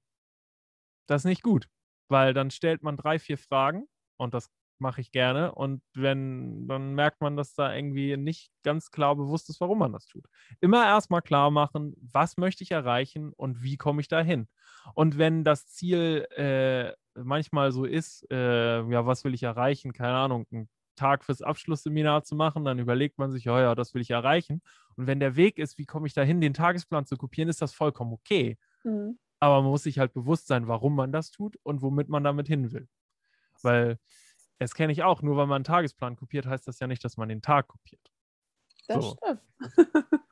Speaker 3: das ist nicht gut, weil dann stellt man drei, vier Fragen und das mache ich gerne. Und wenn, dann merkt man, dass da irgendwie nicht ganz klar bewusst ist, warum man das tut. Immer erstmal klar machen, was möchte ich erreichen und wie komme ich dahin. Und wenn das Ziel äh, manchmal so ist, äh, ja, was will ich erreichen? Keine Ahnung, einen Tag fürs Abschlussseminar zu machen, dann überlegt man sich, ja, ja, das will ich erreichen. Und wenn der Weg ist, wie komme ich dahin, den Tagesplan zu kopieren, ist das vollkommen okay. Mhm. Aber man muss sich halt bewusst sein, warum man das tut und womit man damit hin will. Weil, das kenne ich auch, nur weil man einen Tagesplan kopiert, heißt das ja nicht, dass man den Tag kopiert.
Speaker 2: Das so. stimmt.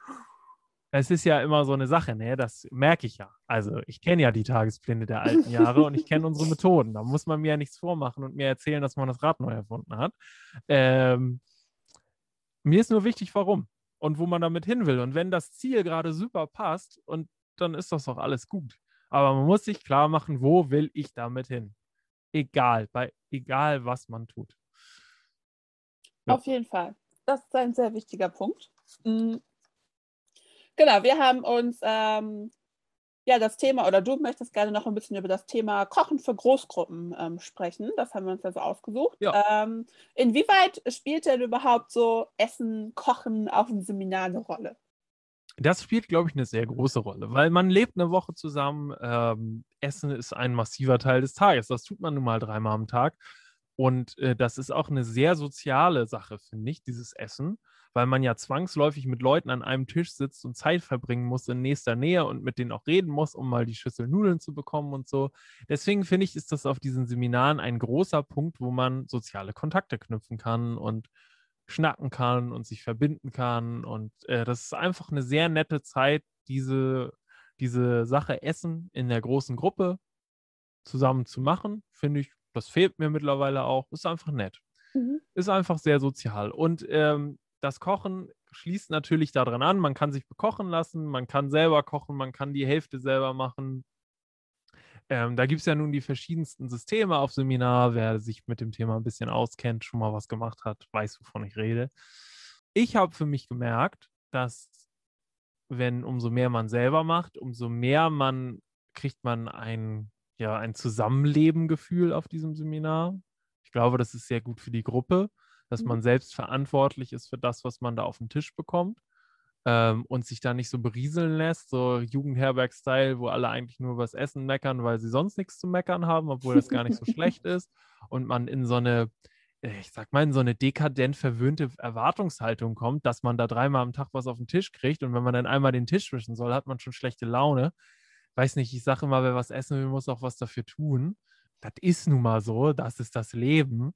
Speaker 3: es ist ja immer so eine Sache, ne? Das merke ich ja. Also ich kenne ja die Tagespläne der alten Jahre und ich kenne unsere Methoden. Da muss man mir ja nichts vormachen und mir erzählen, dass man das Rad neu erfunden hat. Ähm, mir ist nur wichtig, warum und wo man damit hin will. Und wenn das Ziel gerade super passt, und dann ist das doch alles gut. Aber man muss sich klar machen, wo will ich damit hin? Egal, bei egal was man tut.
Speaker 2: Ja. Auf jeden Fall. Das ist ein sehr wichtiger Punkt. Genau, wir haben uns ähm, ja das Thema, oder du möchtest gerne noch ein bisschen über das Thema Kochen für Großgruppen ähm, sprechen. Das haben wir uns ja so ausgesucht. Ja. Ähm, inwieweit spielt denn überhaupt so Essen, Kochen auf dem Seminar eine Rolle?
Speaker 3: Das spielt, glaube ich, eine sehr große Rolle, weil man lebt eine Woche zusammen. Ähm, Essen ist ein massiver Teil des Tages. Das tut man nun mal dreimal am Tag. Und äh, das ist auch eine sehr soziale Sache, finde ich, dieses Essen weil man ja zwangsläufig mit Leuten an einem Tisch sitzt und Zeit verbringen muss in nächster Nähe und mit denen auch reden muss, um mal die Schüssel Nudeln zu bekommen und so. Deswegen finde ich, ist das auf diesen Seminaren ein großer Punkt, wo man soziale Kontakte knüpfen kann und schnacken kann und sich verbinden kann. Und äh, das ist einfach eine sehr nette Zeit, diese, diese Sache Essen in der großen Gruppe zusammen zu machen. Finde ich, das fehlt mir mittlerweile auch. Ist einfach nett. Mhm. Ist einfach sehr sozial. Und ähm, das Kochen schließt natürlich daran an. Man kann sich bekochen lassen, man kann selber kochen, man kann die Hälfte selber machen. Ähm, da gibt es ja nun die verschiedensten Systeme auf Seminar. Wer sich mit dem Thema ein bisschen auskennt, schon mal was gemacht hat, weiß, wovon ich rede. Ich habe für mich gemerkt, dass wenn umso mehr man selber macht, umso mehr man kriegt man ein, ja, ein Zusammenleben-Gefühl auf diesem Seminar. Ich glaube, das ist sehr gut für die Gruppe dass mhm. man selbst verantwortlich ist für das, was man da auf den Tisch bekommt ähm, und sich da nicht so berieseln lässt, so Jugendherberg-Style, wo alle eigentlich nur was Essen meckern, weil sie sonst nichts zu meckern haben, obwohl das gar nicht so schlecht ist und man in so eine äh, ich sag mal, in so eine dekadent verwöhnte Erwartungshaltung kommt, dass man da dreimal am Tag was auf den Tisch kriegt und wenn man dann einmal den Tisch wischen soll, hat man schon schlechte Laune. Weiß nicht, ich sage immer, wer was essen will, muss auch was dafür tun. Das ist nun mal so, das ist das Leben.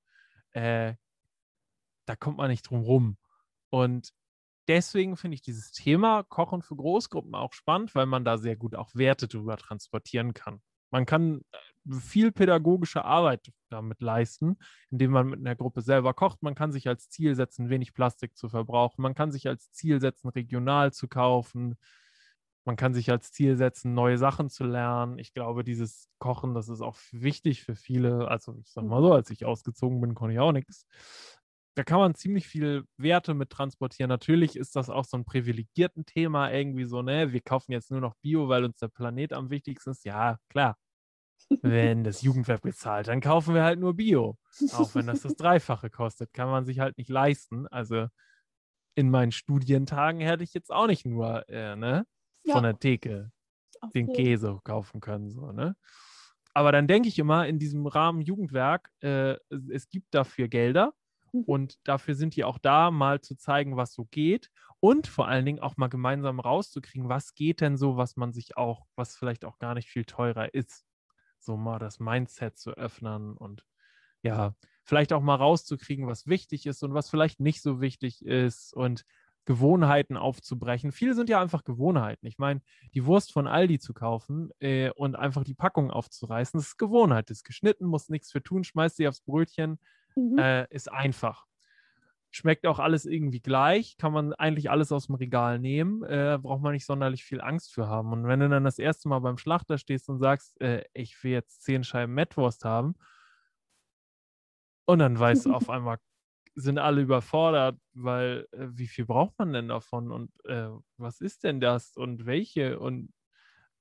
Speaker 3: Äh, da kommt man nicht drum rum. Und deswegen finde ich dieses Thema Kochen für Großgruppen auch spannend, weil man da sehr gut auch Werte drüber transportieren kann. Man kann äh, viel pädagogische Arbeit damit leisten, indem man mit einer Gruppe selber kocht. Man kann sich als Ziel setzen, wenig Plastik zu verbrauchen. Man kann sich als Ziel setzen, regional zu kaufen. Man kann sich als Ziel setzen, neue Sachen zu lernen. Ich glaube, dieses Kochen, das ist auch wichtig für viele. Also ich sage mal so, als ich ausgezogen bin, konnte ich auch nichts da kann man ziemlich viel Werte mit transportieren. Natürlich ist das auch so ein privilegierten Thema irgendwie so, ne? Wir kaufen jetzt nur noch Bio, weil uns der Planet am wichtigsten ist. Ja, klar. Wenn das Jugendwerk bezahlt, dann kaufen wir halt nur Bio. Auch wenn das das Dreifache kostet, kann man sich halt nicht leisten. Also in meinen Studientagen hätte ich jetzt auch nicht nur äh, ne, ja. von der Theke okay. den Käse kaufen können. So, ne? Aber dann denke ich immer, in diesem Rahmen Jugendwerk, äh, es gibt dafür Gelder. Und dafür sind die auch da, mal zu zeigen, was so geht und vor allen Dingen auch mal gemeinsam rauszukriegen, was geht denn so, was man sich auch, was vielleicht auch gar nicht viel teurer ist. So mal das Mindset zu öffnen und ja, vielleicht auch mal rauszukriegen, was wichtig ist und was vielleicht nicht so wichtig ist und Gewohnheiten aufzubrechen. Viele sind ja einfach Gewohnheiten. Ich meine, die Wurst von Aldi zu kaufen äh, und einfach die Packung aufzureißen, das ist Gewohnheit. Das ist geschnitten, muss nichts für tun, schmeißt sie aufs Brötchen, Mhm. Äh, ist einfach. Schmeckt auch alles irgendwie gleich, kann man eigentlich alles aus dem Regal nehmen, äh, braucht man nicht sonderlich viel Angst für haben. Und wenn du dann das erste Mal beim Schlachter stehst und sagst, äh, ich will jetzt zehn Scheiben Mettwurst haben, und dann weißt du auf einmal, sind alle überfordert, weil äh, wie viel braucht man denn davon und äh, was ist denn das und welche und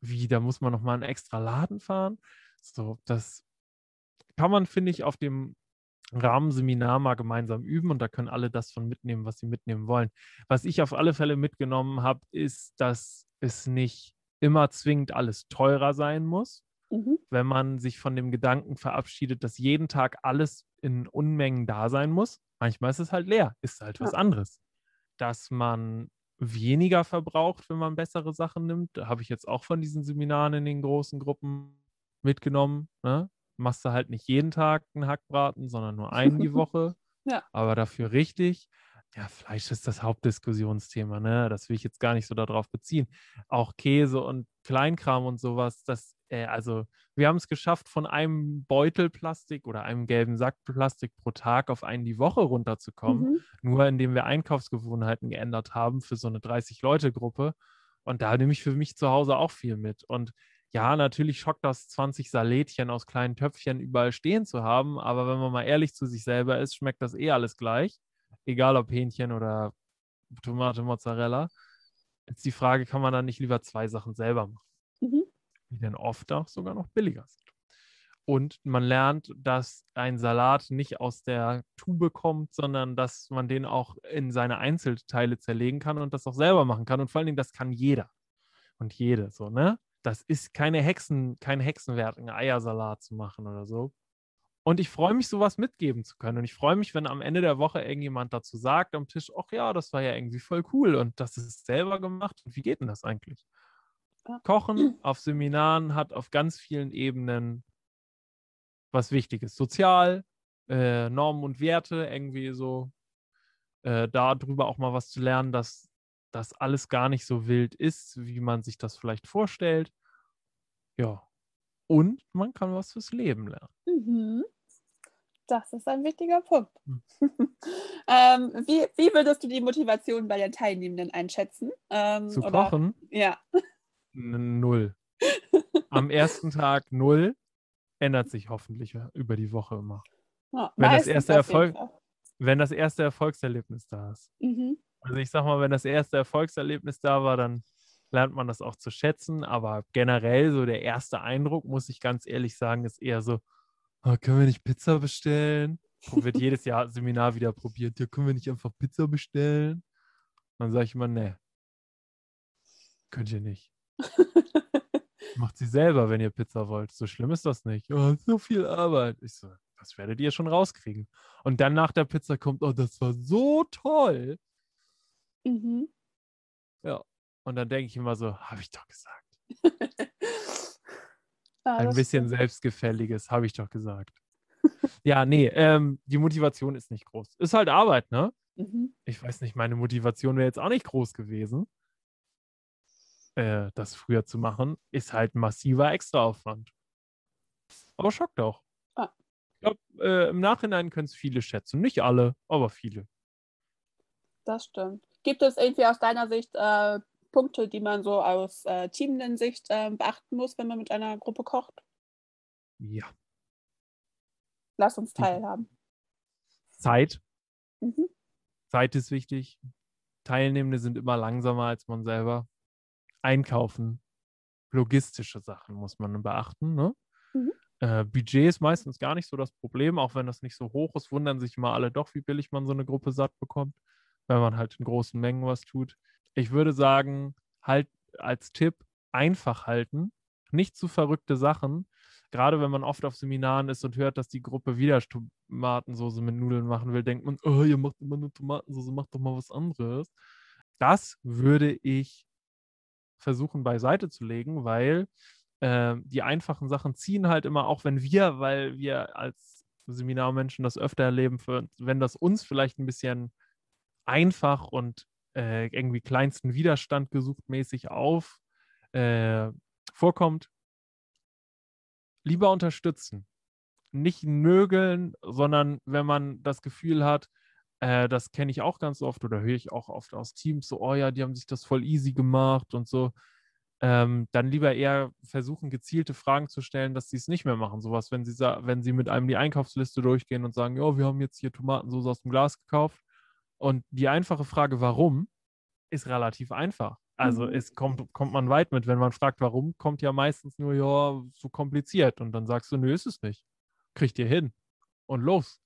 Speaker 3: wie, da muss man nochmal einen extra Laden fahren. So, das kann man, finde ich, auf dem Rahmenseminar mal gemeinsam üben und da können alle das von mitnehmen, was sie mitnehmen wollen. Was ich auf alle Fälle mitgenommen habe, ist, dass es nicht immer zwingend alles teurer sein muss, mhm. wenn man sich von dem Gedanken verabschiedet, dass jeden Tag alles in Unmengen da sein muss. Manchmal ist es halt leer, ist halt ja. was anderes. Dass man weniger verbraucht, wenn man bessere Sachen nimmt. Da habe ich jetzt auch von diesen Seminaren in den großen Gruppen mitgenommen. Ne? Machst du halt nicht jeden Tag einen Hackbraten, sondern nur einen die Woche. ja. Aber dafür richtig. ja, Fleisch ist das Hauptdiskussionsthema, ne? Das will ich jetzt gar nicht so darauf beziehen. Auch Käse und Kleinkram und sowas, das, äh, also wir haben es geschafft, von einem Beutel Plastik oder einem gelben Sack Plastik pro Tag auf einen die Woche runterzukommen, mhm. nur indem wir Einkaufsgewohnheiten geändert haben für so eine 30-Leute-Gruppe. Und da nehme ich für mich zu Hause auch viel mit. Und ja, natürlich schockt das 20 Salätchen aus kleinen Töpfchen überall stehen zu haben, aber wenn man mal ehrlich zu sich selber ist, schmeckt das eh alles gleich egal ob Hähnchen oder Tomate, Mozzarella. Jetzt die Frage, kann man dann nicht lieber zwei Sachen selber machen, mhm. die dann oft auch sogar noch billiger sind. Und man lernt, dass ein Salat nicht aus der Tube kommt, sondern dass man den auch in seine Einzelteile zerlegen kann und das auch selber machen kann. Und vor allen Dingen, das kann jeder und jede so, ne? Das ist keine Hexen, kein Hexenwert, einen Eiersalat zu machen oder so. Und ich freue mich, sowas mitgeben zu können. Und ich freue mich, wenn am Ende der Woche irgendjemand dazu sagt am Tisch, ach ja, das war ja irgendwie voll cool und das ist selber gemacht. Und wie geht denn das eigentlich? Kochen auf Seminaren hat auf ganz vielen Ebenen was Wichtiges. Sozial, äh, Normen und Werte, irgendwie so äh, darüber auch mal was zu lernen, dass das alles gar nicht so wild ist, wie man sich das vielleicht vorstellt. Ja. Und man kann was fürs Leben lernen. Mhm.
Speaker 2: Das ist ein wichtiger Punkt. Hm. ähm, wie, wie würdest du die Motivation bei den Teilnehmenden einschätzen? Ähm,
Speaker 3: Zu oder? kochen?
Speaker 2: Ja.
Speaker 3: Null. Am ersten Tag null. Ändert sich hoffentlich über die Woche immer. Ja, wenn, das erste Erfolg, wenn das erste Erfolgserlebnis da ist. Mhm. Also ich sag mal, wenn das erste Erfolgserlebnis da war, dann lernt man das auch zu schätzen. Aber generell so der erste Eindruck, muss ich ganz ehrlich sagen, ist eher so, oh, können wir nicht Pizza bestellen? Wird jedes Jahr Seminar wieder probiert. Ja, können wir nicht einfach Pizza bestellen? Dann sage ich immer, ne. Könnt ihr nicht. Macht sie selber, wenn ihr Pizza wollt. So schlimm ist das nicht. Oh, so viel Arbeit. Ich so, das werdet ihr schon rauskriegen. Und dann nach der Pizza kommt, oh, das war so toll. Mhm. Ja. Und dann denke ich immer so, habe ich doch gesagt. Ja, Ein bisschen stimmt. Selbstgefälliges, habe ich doch gesagt. ja, nee, ähm, die Motivation ist nicht groß. Ist halt Arbeit, ne? Mhm. Ich weiß nicht, meine Motivation wäre jetzt auch nicht groß gewesen. Äh, das früher zu machen, ist halt massiver Extraaufwand. Aber schockt auch. Ah. Ich glaube, äh, im Nachhinein können es viele schätzen. Nicht alle, aber viele.
Speaker 2: Das stimmt. Gibt es irgendwie aus deiner Sicht äh, Punkte, die man so aus äh, Teamenden-Sicht äh, beachten muss, wenn man mit einer Gruppe kocht?
Speaker 3: Ja.
Speaker 2: Lass uns teilhaben.
Speaker 3: Zeit. Mhm. Zeit ist wichtig. Teilnehmende sind immer langsamer als man selber. Einkaufen, logistische Sachen muss man beachten. Ne? Mhm. Äh, Budget ist meistens gar nicht so das Problem, auch wenn das nicht so hoch ist, wundern sich immer alle doch, wie billig man so eine Gruppe satt bekommt, wenn man halt in großen Mengen was tut ich würde sagen, halt als Tipp einfach halten, nicht zu verrückte Sachen. Gerade wenn man oft auf Seminaren ist und hört, dass die Gruppe wieder Tomatensauce mit Nudeln machen will, denkt man, oh, ihr macht immer nur Tomatensauce, macht doch mal was anderes. Das würde ich versuchen beiseite zu legen, weil äh, die einfachen Sachen ziehen halt immer, auch wenn wir, weil wir als Seminarmenschen das öfter erleben, für, wenn das uns vielleicht ein bisschen einfach und äh, irgendwie kleinsten Widerstand gesucht mäßig auf äh, vorkommt, lieber unterstützen. Nicht nögeln, sondern wenn man das Gefühl hat, äh, das kenne ich auch ganz oft oder höre ich auch oft aus Teams, so, oh ja, die haben sich das voll easy gemacht und so. Ähm, dann lieber eher versuchen, gezielte Fragen zu stellen, dass sie es nicht mehr machen. Sowas, wenn sie, wenn sie mit einem die Einkaufsliste durchgehen und sagen, ja, wir haben jetzt hier Tomatensauce aus dem Glas gekauft und die einfache Frage, warum, ist relativ einfach. Also mhm. es kommt, kommt man weit mit. Wenn man fragt, warum, kommt ja meistens nur, ja, so kompliziert. Und dann sagst du, nö, ist es nicht. Kriegt ihr hin. Und los.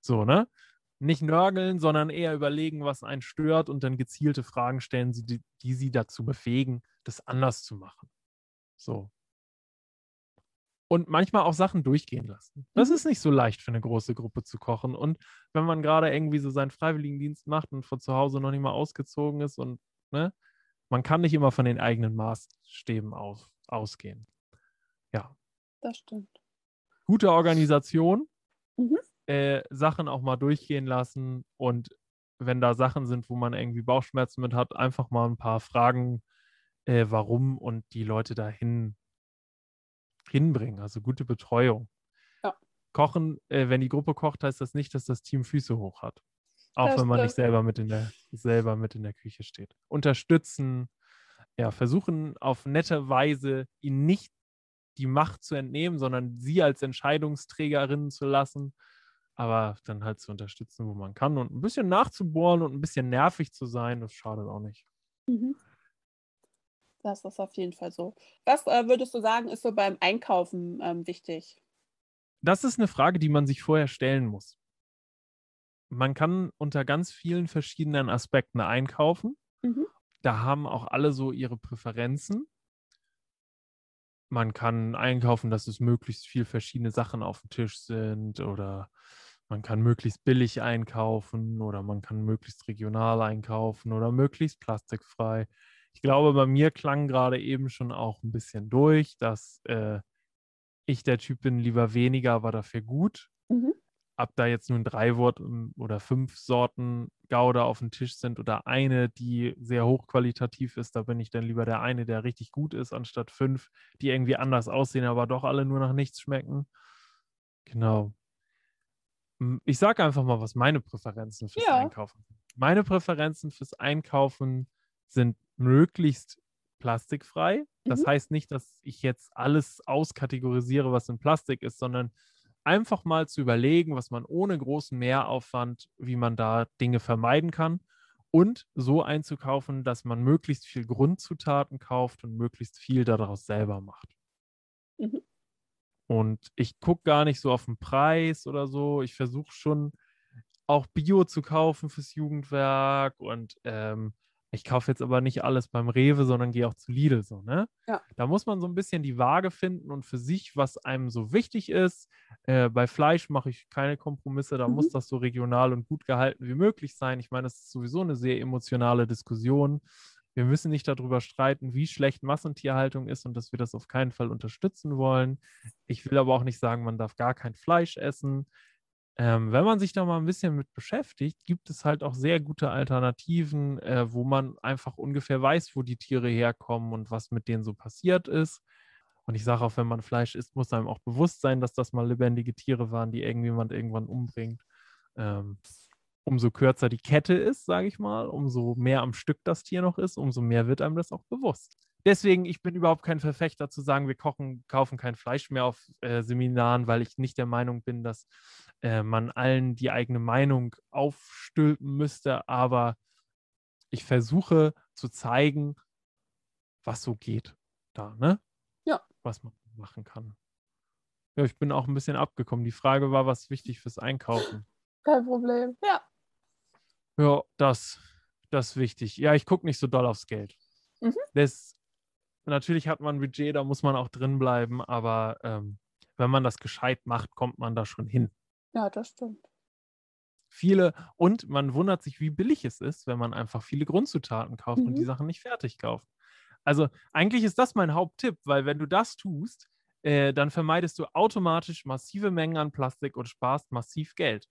Speaker 3: So, ne? Nicht nörgeln, sondern eher überlegen, was einen stört und dann gezielte Fragen stellen, die, die sie dazu befähigen, das anders zu machen. So und manchmal auch Sachen durchgehen lassen. Das mhm. ist nicht so leicht für eine große Gruppe zu kochen. Und wenn man gerade irgendwie so seinen Freiwilligendienst macht und von zu Hause noch nicht mal ausgezogen ist und ne, man kann nicht immer von den eigenen Maßstäben aus, ausgehen. Ja.
Speaker 2: Das stimmt.
Speaker 3: Gute Organisation, mhm. äh, Sachen auch mal durchgehen lassen und wenn da Sachen sind, wo man irgendwie Bauchschmerzen mit hat, einfach mal ein paar Fragen, äh, warum und die Leute dahin hinbringen. Also gute Betreuung. Ja. Kochen, äh, wenn die Gruppe kocht, heißt das nicht, dass das Team Füße hoch hat. Auch das wenn man nicht selber mit in der selber mit in der Küche steht. Unterstützen, ja, versuchen auf nette Weise ihnen nicht die Macht zu entnehmen, sondern sie als Entscheidungsträgerinnen zu lassen, aber dann halt zu unterstützen, wo man kann und ein bisschen nachzubohren und ein bisschen nervig zu sein, das schadet auch nicht. Mhm.
Speaker 2: Das ist auf jeden Fall so. Was äh, würdest du sagen, ist so beim Einkaufen ähm, wichtig?
Speaker 3: Das ist eine Frage, die man sich vorher stellen muss. Man kann unter ganz vielen verschiedenen Aspekten einkaufen. Mhm. Da haben auch alle so ihre Präferenzen. Man kann einkaufen, dass es möglichst viel verschiedene Sachen auf dem Tisch sind oder man kann möglichst billig einkaufen oder man kann möglichst regional einkaufen oder möglichst plastikfrei. Ich glaube, bei mir klang gerade eben schon auch ein bisschen durch, dass äh, ich der Typ bin, lieber weniger, aber dafür gut. Mhm. Ob da jetzt nun drei Wort ähm, oder fünf Sorten Gouda auf dem Tisch sind oder eine, die sehr hochqualitativ ist, da bin ich dann lieber der eine, der richtig gut ist, anstatt fünf, die irgendwie anders aussehen, aber doch alle nur nach nichts schmecken. Genau. Ich sage einfach mal, was meine Präferenzen fürs ja. Einkaufen sind. Meine Präferenzen fürs Einkaufen sind möglichst plastikfrei. Das mhm. heißt nicht, dass ich jetzt alles auskategorisiere, was in Plastik ist, sondern einfach mal zu überlegen, was man ohne großen Mehraufwand, wie man da Dinge vermeiden kann und so einzukaufen, dass man möglichst viel Grundzutaten kauft und möglichst viel daraus selber macht. Mhm. Und ich gucke gar nicht so auf den Preis oder so. Ich versuche schon auch Bio zu kaufen fürs Jugendwerk und ähm, ich kaufe jetzt aber nicht alles beim Rewe, sondern gehe auch zu Lidl so, ne? Ja. Da muss man so ein bisschen die Waage finden und für sich, was einem so wichtig ist. Äh, bei Fleisch mache ich keine Kompromisse, da mhm. muss das so regional und gut gehalten wie möglich sein. Ich meine, das ist sowieso eine sehr emotionale Diskussion. Wir müssen nicht darüber streiten, wie schlecht Massentierhaltung ist und dass wir das auf keinen Fall unterstützen wollen. Ich will aber auch nicht sagen, man darf gar kein Fleisch essen. Ähm, wenn man sich da mal ein bisschen mit beschäftigt, gibt es halt auch sehr gute Alternativen, äh, wo man einfach ungefähr weiß, wo die Tiere herkommen und was mit denen so passiert ist. Und ich sage auch, wenn man Fleisch isst, muss einem auch bewusst sein, dass das mal lebendige Tiere waren, die irgendjemand irgendwann umbringt. Ähm, umso kürzer die Kette ist, sage ich mal, umso mehr am Stück das Tier noch ist, umso mehr wird einem das auch bewusst. Deswegen, ich bin überhaupt kein Verfechter zu sagen, wir kochen, kaufen kein Fleisch mehr auf äh, Seminaren, weil ich nicht der Meinung bin, dass äh, man allen die eigene Meinung aufstülpen müsste, aber ich versuche zu zeigen, was so geht da, ne?
Speaker 2: Ja.
Speaker 3: Was man machen kann. Ja, ich bin auch ein bisschen abgekommen. Die Frage war, was wichtig fürs Einkaufen?
Speaker 2: Kein Problem, ja.
Speaker 3: Ja, das, das ist wichtig. Ja, ich gucke nicht so doll aufs Geld. Mhm. Das, natürlich hat man ein Budget, da muss man auch drin bleiben, aber ähm, wenn man das gescheit macht, kommt man da schon hin.
Speaker 2: Ja, das stimmt.
Speaker 3: Viele, und man wundert sich, wie billig es ist, wenn man einfach viele Grundzutaten kauft mhm. und die mhm. Sachen nicht fertig kauft. Also eigentlich ist das mein Haupttipp, weil wenn du das tust, äh, dann vermeidest du automatisch massive Mengen an Plastik und sparst massiv Geld.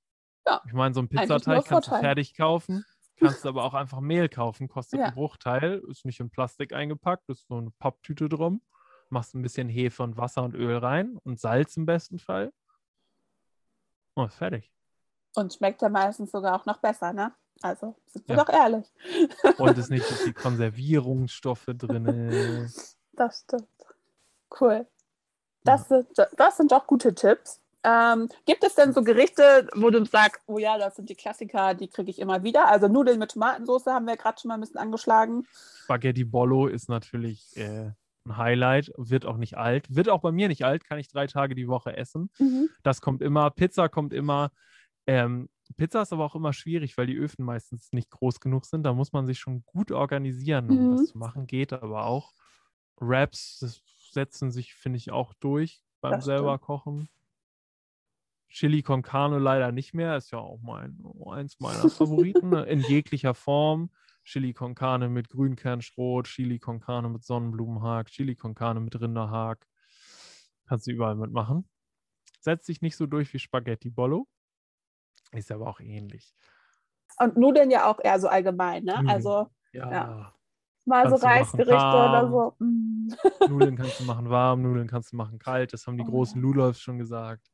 Speaker 3: Ja. Ich meine, so ein Pizzateig kannst du fertig kaufen, kannst aber auch einfach Mehl kaufen, kostet ja. einen Bruchteil, ist nicht in Plastik eingepackt, ist so eine Papptüte drum, machst ein bisschen Hefe und Wasser und Öl rein und Salz im besten Fall Oh, fertig.
Speaker 2: Und schmeckt ja meistens sogar auch noch besser, ne? Also, sind wir ja. doch ehrlich.
Speaker 3: Und es nicht so viel Konservierungsstoffe drin.
Speaker 2: Das stimmt. Cool. Das, ja. sind, das sind doch gute Tipps. Ähm, gibt es denn so Gerichte, wo du sagst, oh ja, das sind die Klassiker, die kriege ich immer wieder? Also Nudeln mit Tomatensauce haben wir gerade schon mal ein bisschen angeschlagen.
Speaker 3: Spaghetti Bollo ist natürlich äh, ein Highlight, wird auch nicht alt. Wird auch bei mir nicht alt, kann ich drei Tage die Woche essen. Mhm. Das kommt immer. Pizza kommt immer. Ähm, Pizza ist aber auch immer schwierig, weil die Öfen meistens nicht groß genug sind. Da muss man sich schon gut organisieren, um mhm. das zu machen. Geht aber auch. Wraps setzen sich, finde ich, auch durch beim das selber stimmt. kochen. Chili con Carne leider nicht mehr. Ist ja auch mein, eins meiner Favoriten ne, in jeglicher Form. Chili con Carne mit Grünkernschrot, Chili con Carne mit Sonnenblumenhack, Chili con Carne mit Rinderhack. Kannst du überall mitmachen. Setzt sich nicht so durch wie Spaghetti Bollo. Ist aber auch ähnlich.
Speaker 2: Und Nudeln ja auch eher so allgemein, ne? Also, ja. ja. Mal kannst so Reisgerichte oder so.
Speaker 3: Mm. Nudeln kannst du machen warm, Nudeln kannst du machen kalt. Das haben die oh, großen ja. Ludolfs schon gesagt.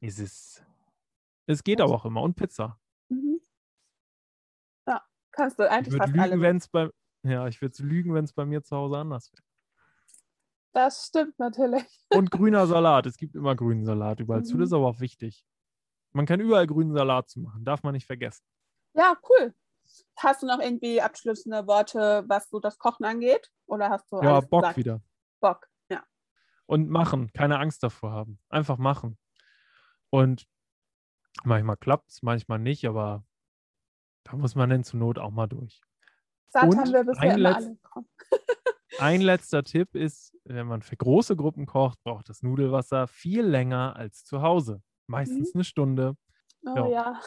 Speaker 3: Es ist. Es geht aber auch immer. Und Pizza. Mhm.
Speaker 2: Kannst du eigentlich fast
Speaker 3: lügen,
Speaker 2: alle.
Speaker 3: Bei, ja, ich würde lügen, wenn es bei mir zu Hause anders wäre.
Speaker 2: Das stimmt natürlich.
Speaker 3: Und grüner Salat. Es gibt immer grünen Salat überall mhm. zu. Das ist aber auch wichtig. Man kann überall grünen Salat zu machen. Darf man nicht vergessen.
Speaker 2: Ja, cool. Hast du noch irgendwie abschließende Worte, was so das Kochen angeht? Oder hast du.
Speaker 3: Ja, Bock gesagt? wieder.
Speaker 2: Bock, ja.
Speaker 3: Und machen. Keine Angst davor haben. Einfach machen. Und manchmal klappt es, manchmal nicht, aber da muss man dann zur Not auch mal durch.
Speaker 2: Satt Und haben wir bisher immer alle
Speaker 3: Ein letzter Tipp ist, wenn man für große Gruppen kocht, braucht das Nudelwasser viel länger als zu Hause. Meistens mhm. eine Stunde.
Speaker 2: Oh ja. ja.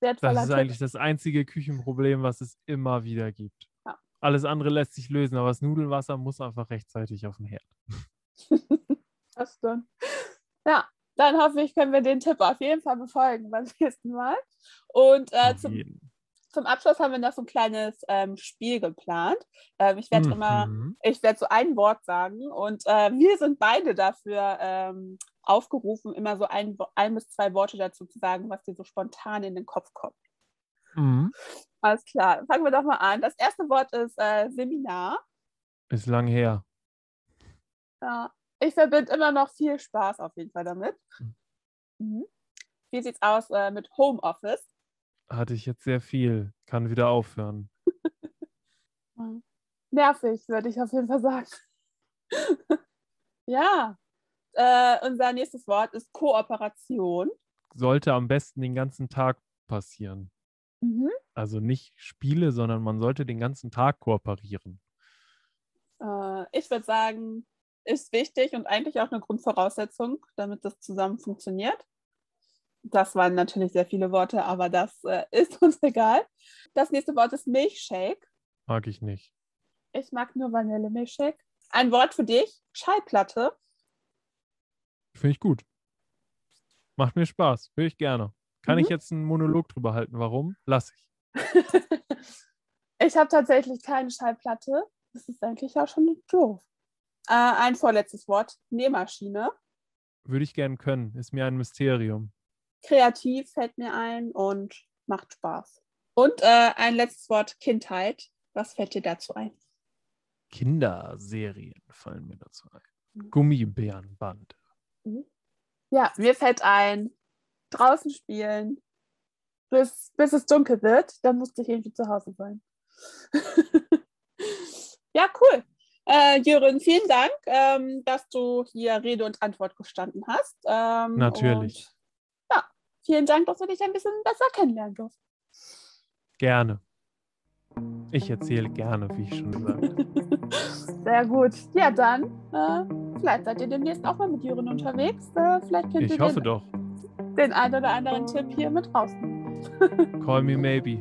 Speaker 3: Wertvoller das ist Tipp. eigentlich das einzige Küchenproblem, was es immer wieder gibt. Ja. Alles andere lässt sich lösen, aber das Nudelwasser muss einfach rechtzeitig auf den Herd.
Speaker 2: das stimmt. Ja, dann hoffe ich, können wir den Tipp auf jeden Fall befolgen beim nächsten Mal. Und äh, zum, zum Abschluss haben wir noch so ein kleines ähm, Spiel geplant. Ähm, ich werde mhm. immer, ich werde so ein Wort sagen und äh, wir sind beide dafür ähm, aufgerufen, immer so ein, ein bis zwei Worte dazu zu sagen, was dir so spontan in den Kopf kommt. Mhm. Alles klar, fangen wir doch mal an. Das erste Wort ist äh, Seminar.
Speaker 3: Ist lang her.
Speaker 2: Ja, ich verbinde immer noch viel Spaß auf jeden Fall damit. Hm. Mhm. Wie sieht es aus äh, mit Homeoffice?
Speaker 3: Hatte ich jetzt sehr viel. Kann wieder aufhören.
Speaker 2: Nervig, würde ich auf jeden Fall sagen. ja, äh, unser nächstes Wort ist Kooperation.
Speaker 3: Sollte am besten den ganzen Tag passieren. Mhm. Also nicht Spiele, sondern man sollte den ganzen Tag kooperieren.
Speaker 2: Äh, ich würde sagen, ist wichtig und eigentlich auch eine Grundvoraussetzung, damit das zusammen funktioniert. Das waren natürlich sehr viele Worte, aber das äh, ist uns egal. Das nächste Wort ist Milchshake.
Speaker 3: Mag ich nicht.
Speaker 2: Ich mag nur Vanille-Milchshake. Ein Wort für dich: Schallplatte.
Speaker 3: Finde ich gut. Macht mir Spaß. Höre ich gerne. Kann mhm. ich jetzt einen Monolog drüber halten? Warum? Lass ich.
Speaker 2: ich habe tatsächlich keine Schallplatte. Das ist eigentlich auch schon doof. Äh, ein vorletztes Wort: Nähmaschine.
Speaker 3: Würde ich gerne können. Ist mir ein Mysterium
Speaker 2: kreativ fällt mir ein und macht Spaß. Und äh, ein letztes Wort, Kindheit. Was fällt dir dazu ein?
Speaker 3: Kinderserien fallen mir dazu ein. Mhm. Gummibärenband.
Speaker 2: Mhm. Ja, mir fällt ein, draußen spielen, bis, bis es dunkel wird. Dann musste ich irgendwie zu Hause sein. ja, cool. Äh, Jürgen, vielen Dank, ähm, dass du hier Rede und Antwort gestanden hast. Ähm,
Speaker 3: Natürlich
Speaker 2: vielen Dank, dass wir dich ein bisschen besser kennenlernen durften.
Speaker 3: Gerne. Ich erzähle gerne, wie ich schon gesagt habe.
Speaker 2: Sehr gut. Ja, dann, äh, vielleicht seid ihr demnächst auch mal mit Jürgen unterwegs. Äh, vielleicht könnt
Speaker 3: ich
Speaker 2: ihr
Speaker 3: hoffe
Speaker 2: den,
Speaker 3: doch.
Speaker 2: den einen oder anderen Tipp hier mit rausnehmen.
Speaker 3: Call me maybe.